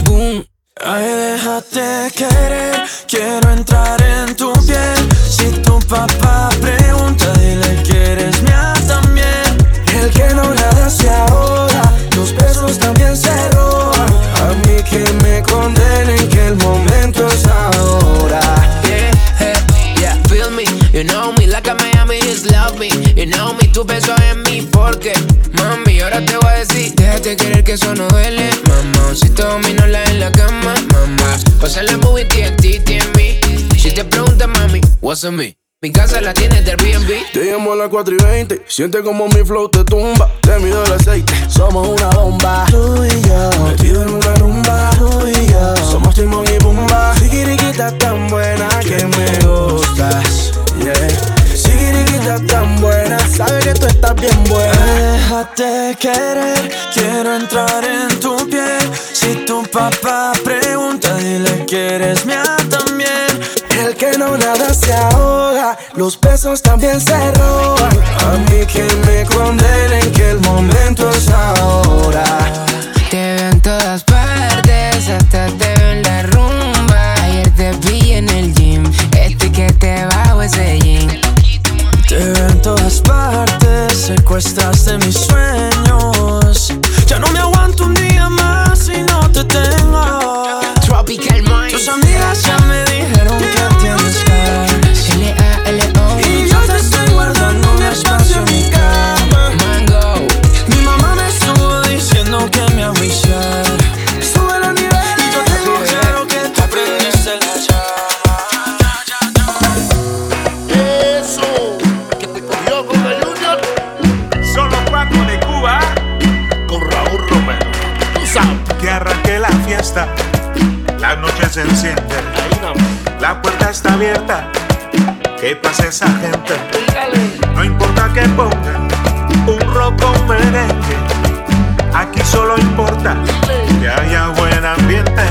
Boom. Ay, déjate querer, quiero entrar en tu piel. Si tu papá pregunta, dile que eres mía también. El que no nada se ahoga, los besos también se roban. A mí que me condenen que el momento es ahora. Yeah, hey, yeah, feel me. You know me like a Miami just love me. You know me, tu beso en mí porque, mami, ahora te voy déjate querer que eso no duele, mamá. Si te domino la en la cama, mamá. Pasa la movie TNT, TNB. Si te preguntas, mami, what's on me? Mi casa la tienes de Airbnb. Te llamo a las 4 y 20. Siente como mi flow te tumba. Te mido el aceite. Somos una bomba. Tú y yo. Metido en una rumba. Tú y yo. Somos Timón y Pumba. Sigiriquita tan buena que me gustas. Yeah. Tan buena. Sabe que tú estás bien buena. Déjate querer, quiero entrar en tu piel. Si tu papá pregunta, dile que eres mía también. El que no nada se ahoga, los besos también se roban. A mí que me condenen que el momento es ahora. Te veo en todas partes, hasta te veo en la rumba. Ayer te vi en el gym, este que te bajo ese jean. Te todas partes, secuestraste mis sueños. Ya no me aguanto un día más si no te tengo. Tropical Mind. Tus amigas ya me dijeron que tienes ganas. L-A-L-O. Y yo te estoy guardando un espacio en mi cama. Mango. Mi mamá me estuvo diciendo que me avisara. Sube los niveles. Y yo tengo claro que tú aprendiste la Eso, arranque la fiesta. La noche se enciende. La puerta está abierta. Que pase esa gente. No importa que pongan un rock o un merengue. Aquí solo importa que haya buen ambiente.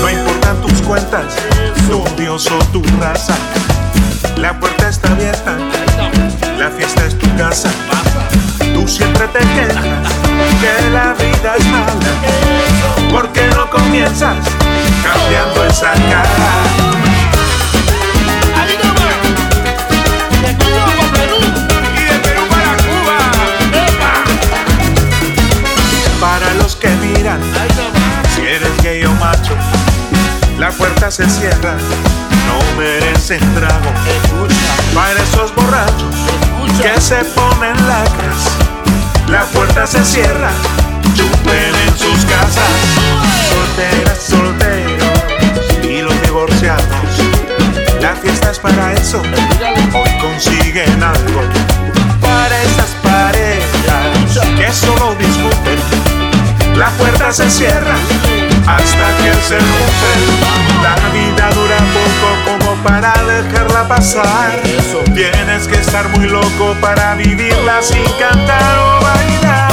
No importan tus cuentas, tu dios o tu raza. La puerta está abierta, la fiesta es tu casa. Siempre te quejas que la vida es mala. ¿Por qué no comienzas cambiando esa cara? Para los que miran, si eres gay o macho, la puerta se cierra, no merecen trago. Para esos borrachos que se ponen lacras, la puerta se cierra, chupen en sus casas. Solteras, solteros y los divorciados, La fiesta es para eso, hoy consiguen algo. Para esas parejas que solo disfruten, la puerta se cierra hasta que se junten. La vida dura poco para dejarla pasar. Tienes que estar muy loco para vivirla sin cantar o bailar.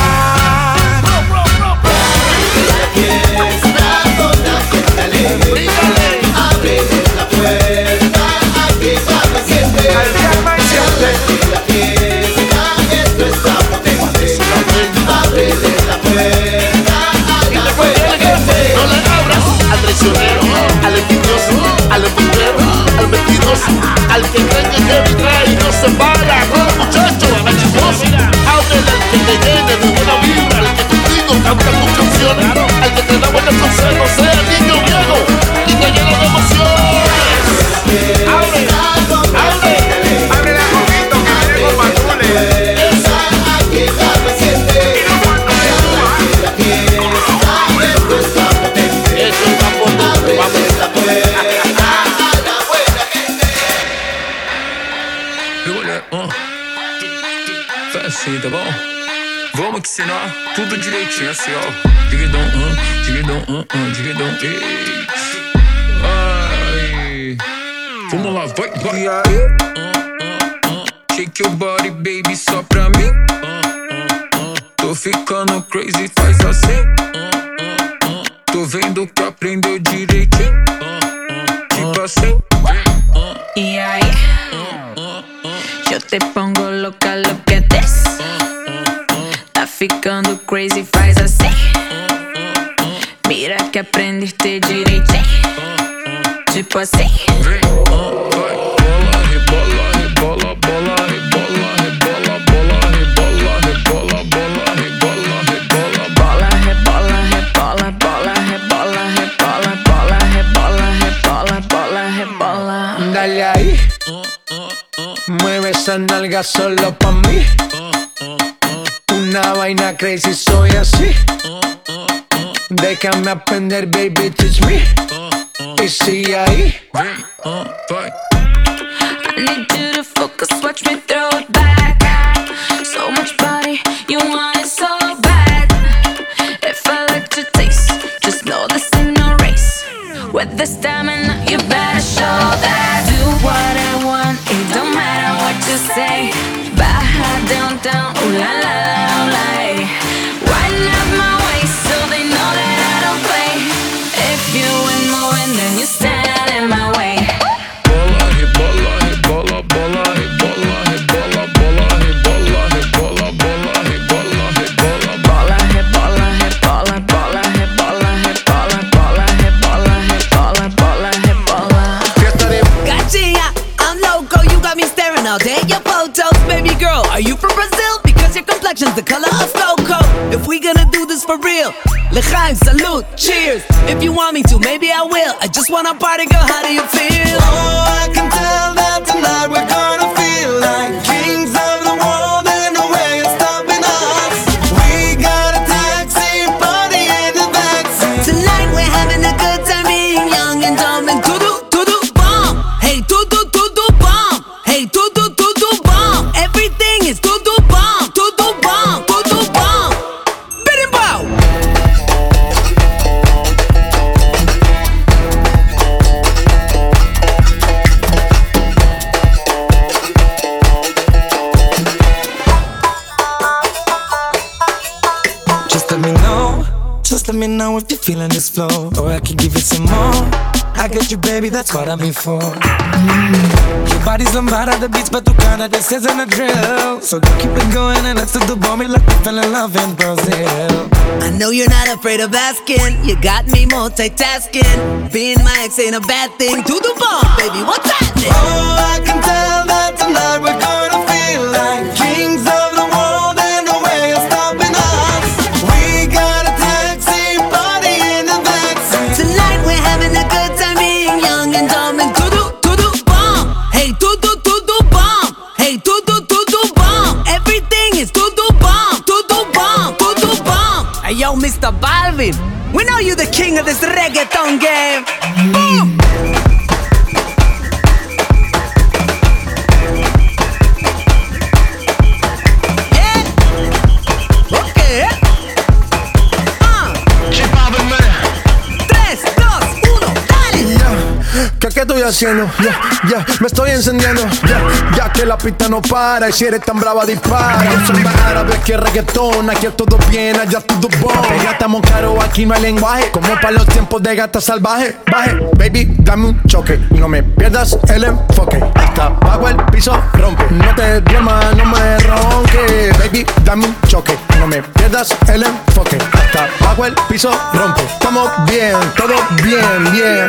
Al embustero, al mentiroso, al que cree que vendrá y no se para. No, muchacho, al chismoso. Ábrele al que te llene de buena vibra, al que contigo canta tus canciones, al que te da buenos consejos, sea niño viejo, y te llena de emociones. Vamos ensinar tudo direitinho assim, ó. Dividão, um, dividão, um, um, dividão, ei. Ai. Vamos lá, vai, vai. Ah, ah, ah. Shake your body, baby, só pra mim. Tô ficando crazy, faz assim. Tô vendo que aprendeu direitinho. Tipo assim. Y ahí yo te pongo loca lo rebola. Dale ahí. Mueve esa nalga solo pa' mí. Una vaina crazy, soy así. Déjame aprender, baby, teach me. Y sigue ahí. I need you to focus, watch me throw it back. So much body, you want it so bad. If I let you taste, just know this ain't no race. With the stamina, you better show that. Are you from Brazil? Because your complexion's the color of cocoa. If we gonna do this for real, l'chaim, salute, cheers. If you want me to, maybe I will. I just wanna party, girl, how do you feel? Oh, I can tell you, baby, that's what I'm here for. Mm. Your body's on of the beats, but tu cara, this isn't a drill. So go keep it going and let's do the bomb, like we fell in love in Brazil. I know you're not afraid of asking. You got me multitasking. Being my ex ain't a bad thing. Do the bomb, baby. What's happening? Oh, I can tell that tonight we're gonna feel like Mr. Balvin. We know you're the king of this reggaeton game. Boom. ya, ya, me estoy encendiendo, ya, ya que la pista no para y si eres tan brava dispara. Yo soy más árabe que reggaetón, aquí es todo bien, allá todo bon. Ya estamos caros, aquí no hay lenguaje, como para los tiempos de gata salvaje. Baje, baby, dame un choque, y no me pierdas el enfoque bajo el piso, rompe. No te duermas, no me ronque. Baby, dame un choque, no me pierdas el enfoque. Hasta bajo el piso, rompe. Estamos bien, todo bien, bien.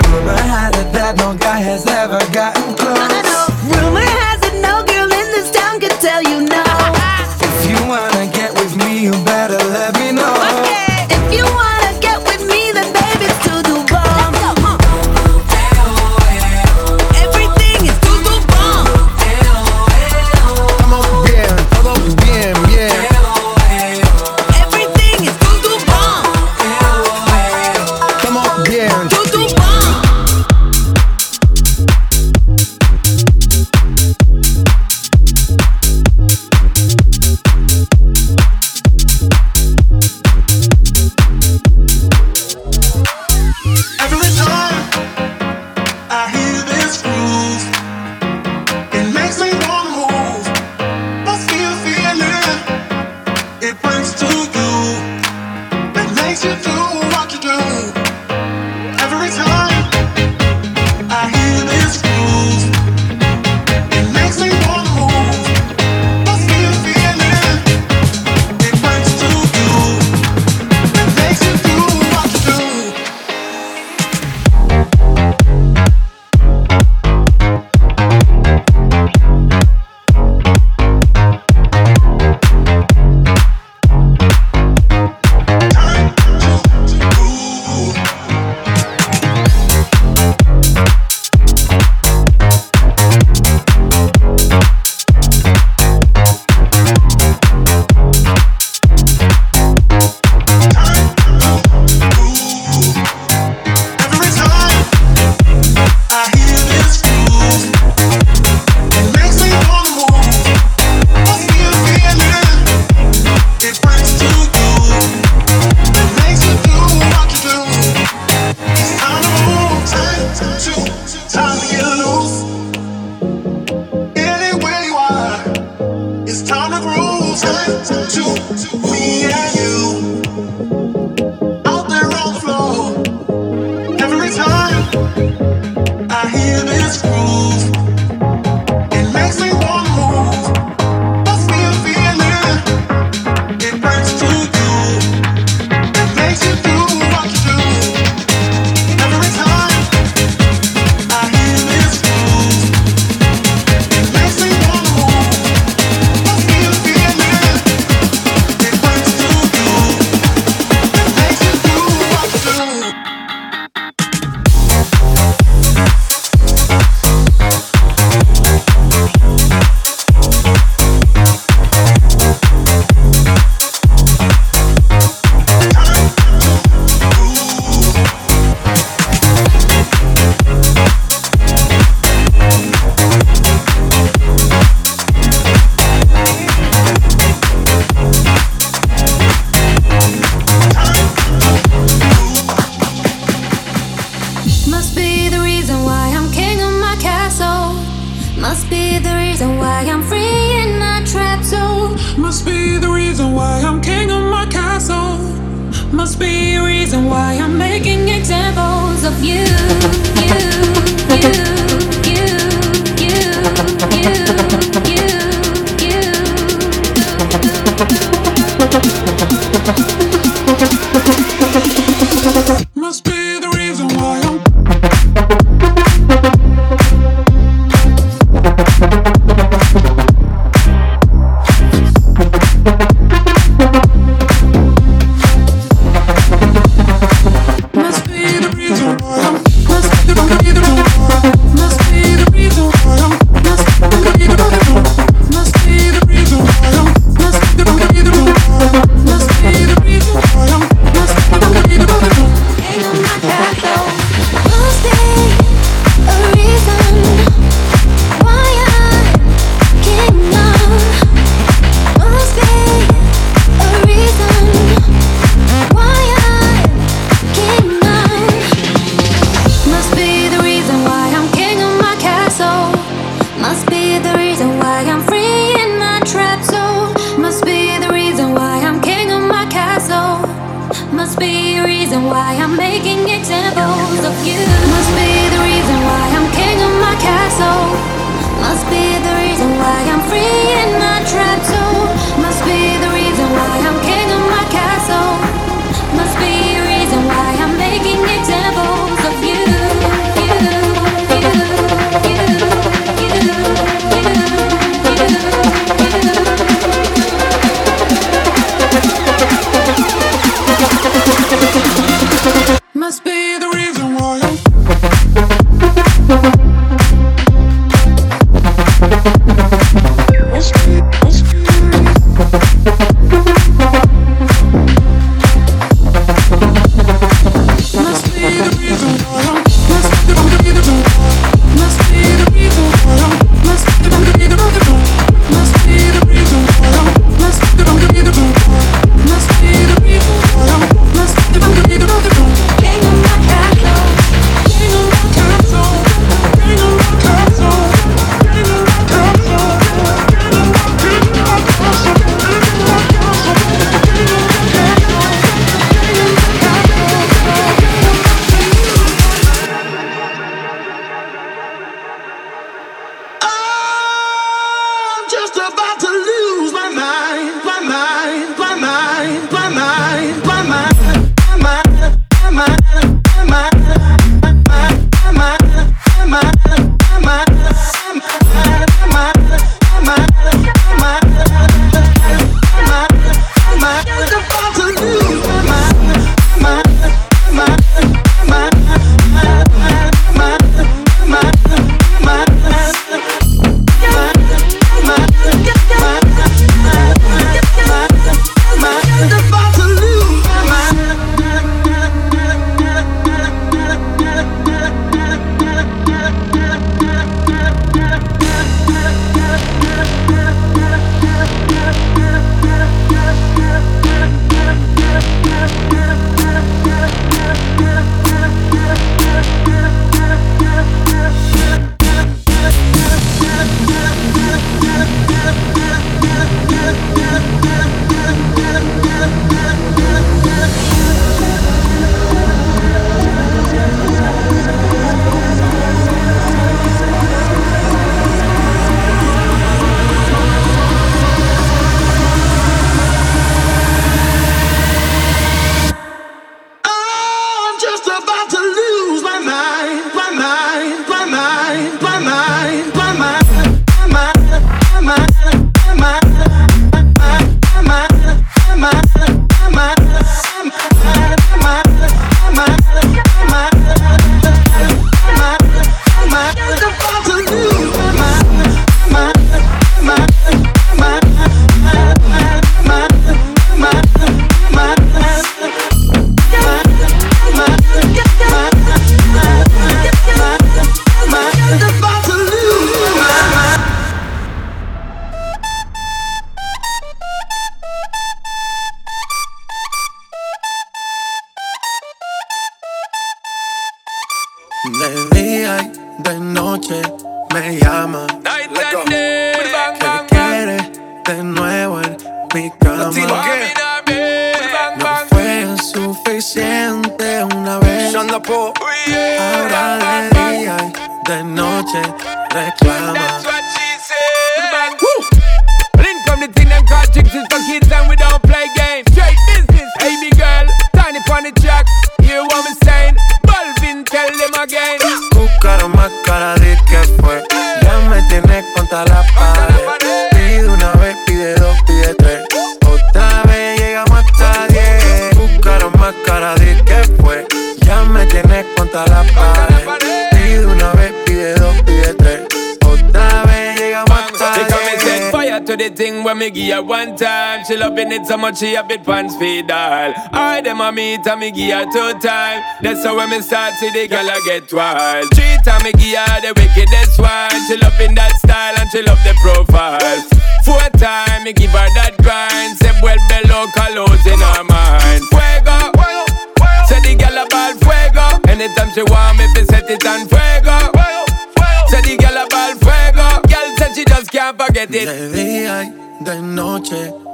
it so much she a bit pants feed all. I them a meet and me give her two time. That's how when me start see the girl a get wild. Three time me give her the wickedest one. She love in that style and she love the profile. Four time me give her that grind. Say well below colors in her mind. Fuego, fuego, fuego. Say the girl a ball. fuego. Anytime she want me, fi set it on fuego. fuego, fuego. Say the girl a ball. fuego. Girl said she just can't forget it. De día y de noche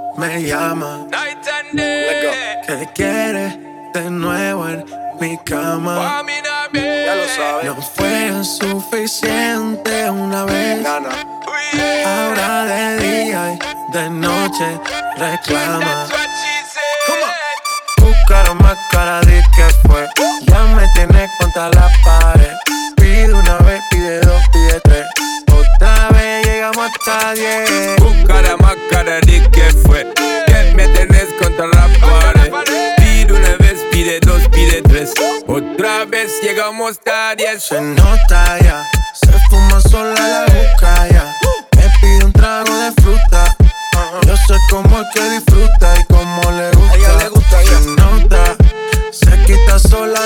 llama. Night and day. Que quiere de nuevo en mi cama. Ya lo sabes. No fue suficiente una vez. Ahora de día y de noche reclama. Buscaron más cara de que fue. Ya me tienes contra la pared. Pide una vez, pide dos, pide tres. Otra vez llegamos hasta diez. Buscara más cara de que fue. Pide dos, pide tres. Otra vez llegamos diez. Se nota ya, se fuma sola la boca ya. Me pide un trago de fruta. Yo sé cómo es que disfruta y cómo le gusta. A ella le gusta Se nota, se quita sola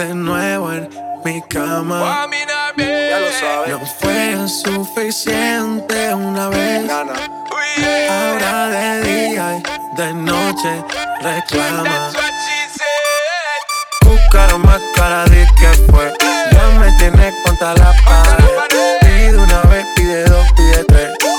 de nuevo en mi cama. Ya lo sabes. No fue suficiente una vez. Ahora de día y de noche reclama. Buscaron más cara de que fue. Ya me tienes contra la pared. Pide una vez, pide dos, pide tres.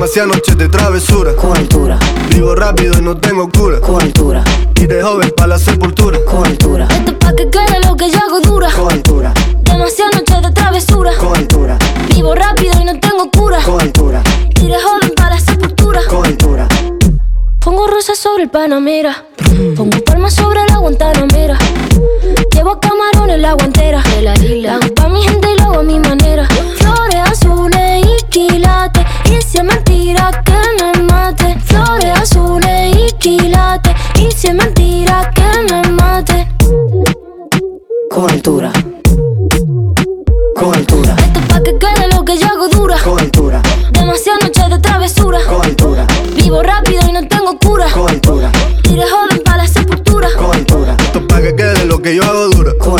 Demasiadas noches de travesura. Con altura. Vivo rápido y no tengo cura. Con altura. Y de joven pa' la sepultura. Con altura. Esto es pa' que quede lo que yo hago dura. Con altura. Demasiadas noches de travesura. Con altura. Vivo rápido y no tengo cura. Con altura. Y de joven para la sepultura. Con altura. Pongo rosas sobre el Panamera. Pongo palmas sobre la Guantanamera. Llevo camarones en la guantera. De la isla. Hago pa' mi gente y lo hago a mi manera. Flores azules y quilates. Y si es mentira que me mate. Flores azules y quilates. Y si es mentira que me mate. Con altura. Con altura. Esto es pa' que quede lo que yo hago dura. Con altura. Demasiadas noches de travesura. Con altura. Vivo rápido y no tengo cura. Con altura. De joven para la sepultura. Con altura. Esto es pa' que quede lo que yo hago dura. Con.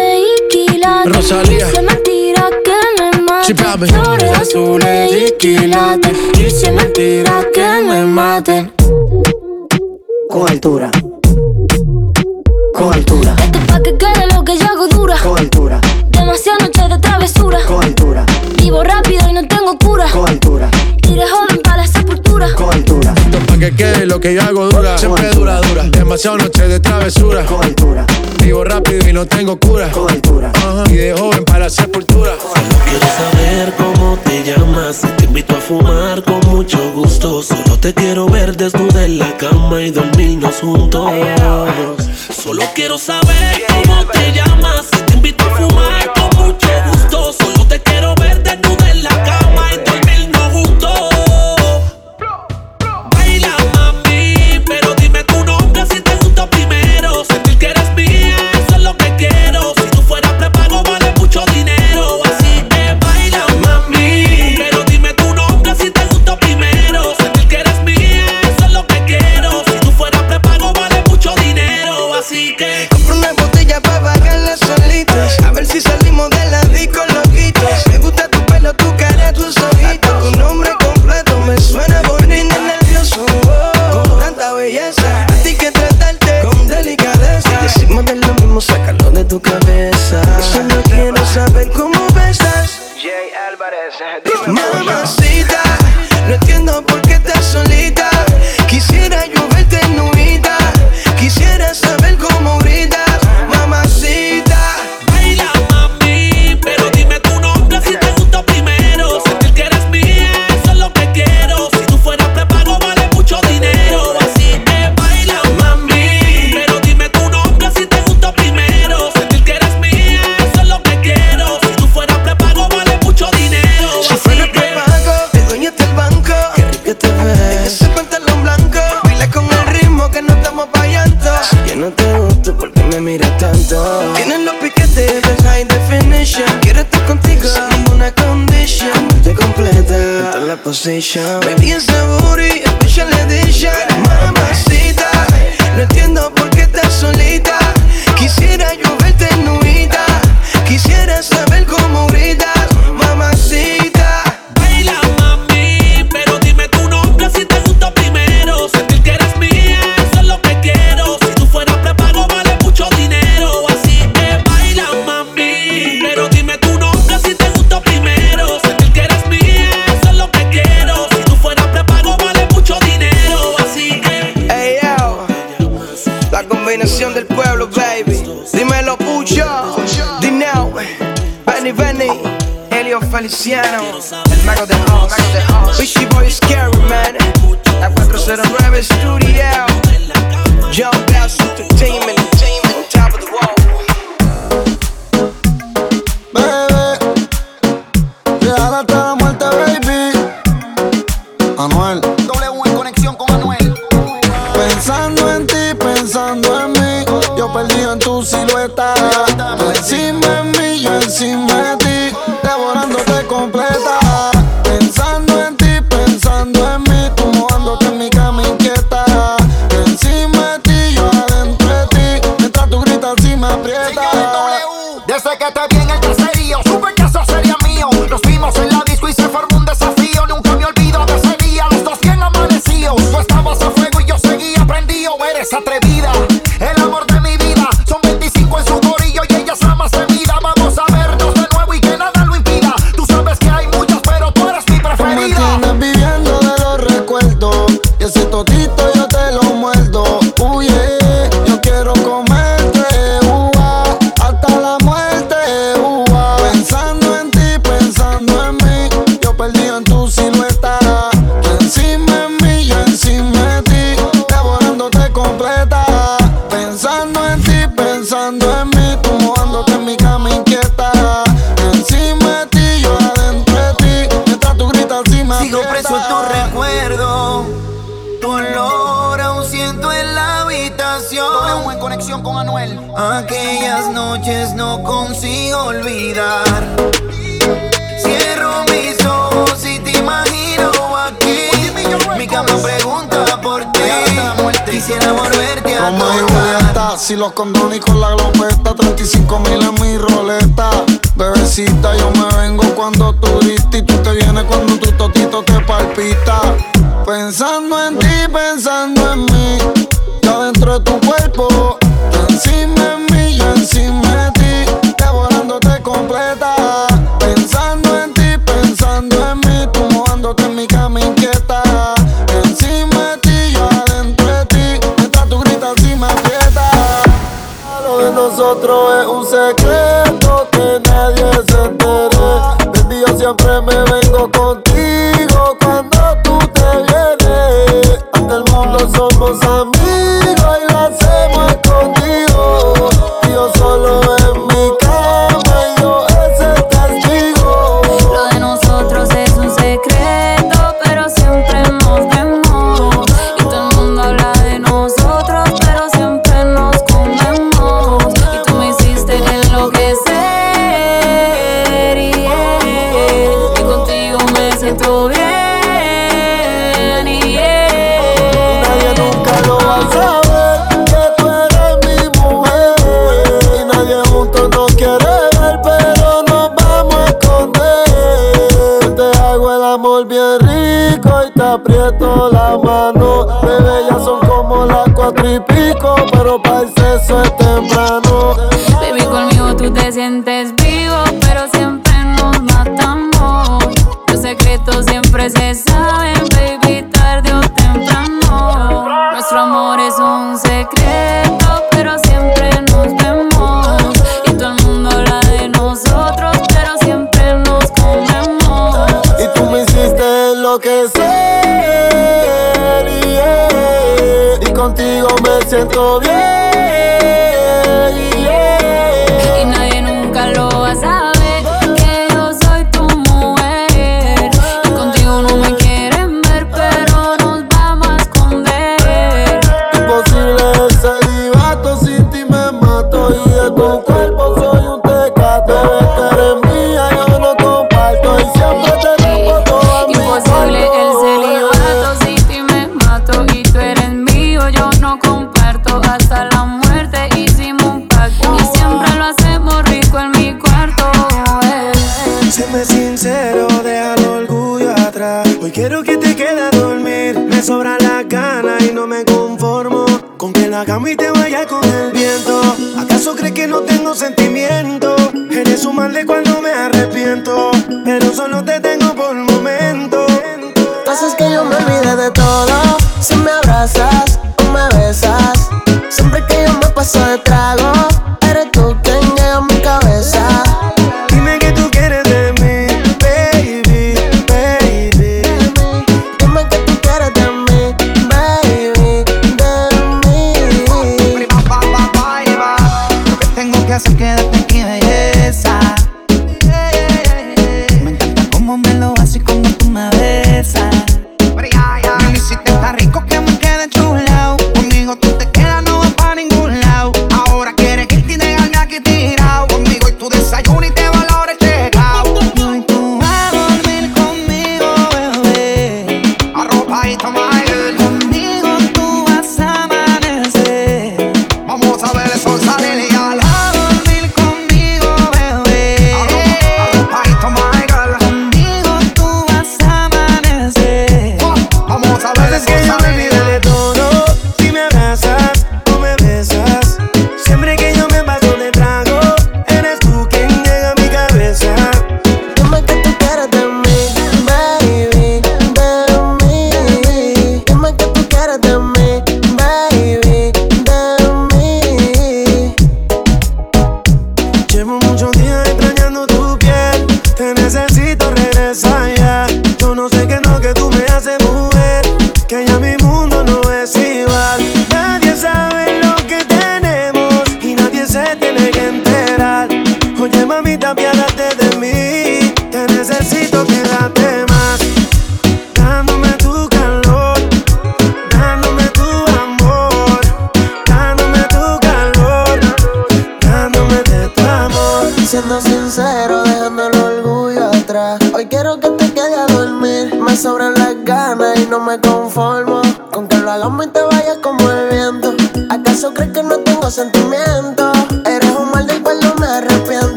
quilates. Rosalía. Es mentira que me mate. Flores azules y quilates. Es mentira que me mate. Con altura. Con altura. Esto es pa' que quede lo que yo hago dura. Con altura. Demasiadas noches de travesura. Con altura. Vivo rápido Quede lo que yo hago dura. Siempre dura, dura. Demasiado noche de travesura. Con altura. Vivo rápido y no tengo cura. Con altura. Y de joven para la sepultura. Quiero saber cómo te llamas. Te invito a fumar con mucho gusto. Solo te quiero ver desnuda en la cama y dormirnos juntos. Solo quiero saber cómo te llamas. Te invito a fumar con mucho gusto. Solo te quiero ver desnuda en la cama conversation. Baby, pensando en ti. Si los condones con la glopeta, 35 mil en mi roleta. Bebecita, yo me vengo cuando tú diste y tú te vienes cuando tu totito te palpita. Pensando en ti, pensando en mí, ya dentro de tu cuerpo. Siento bien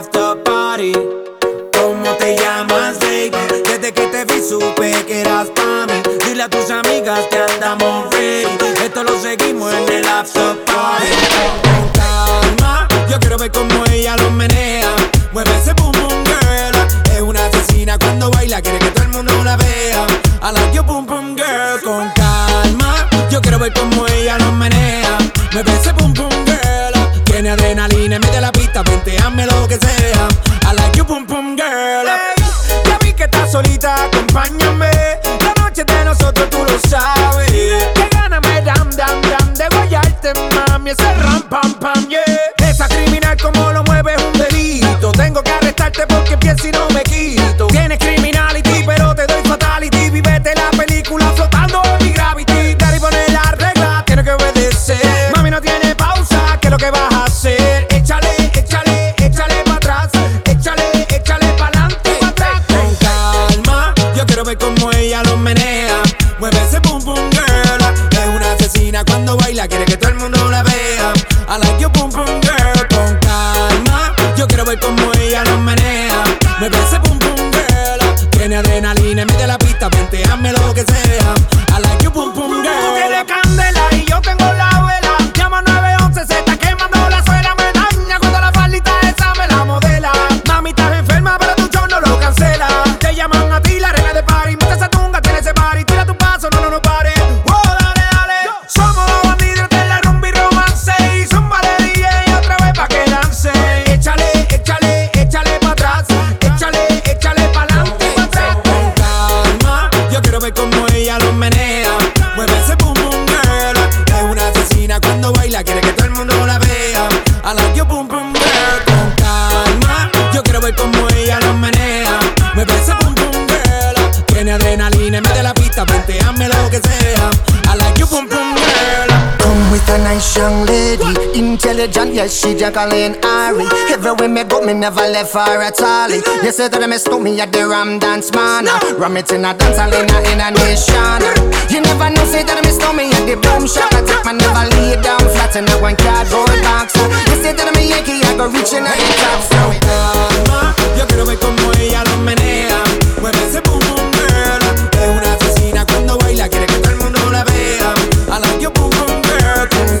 after She just calling Ari. Everywhere me go, me never left her at all. You say that I miss me at the Ram Dance Man. Ram it in a dance hall in a in a nation. You never know, say that I miss me at the boom shop. I take my never lay down flat in a one cardboard box. You say that I'm a Yankee, I go reaching out the top. Throw it down. Yo quiero ver como ella lo menea. Mueve ese boom boom girl. Es una asesina cuando baila, quiere que todo el mundo la vea. I like your boom boom girl. Come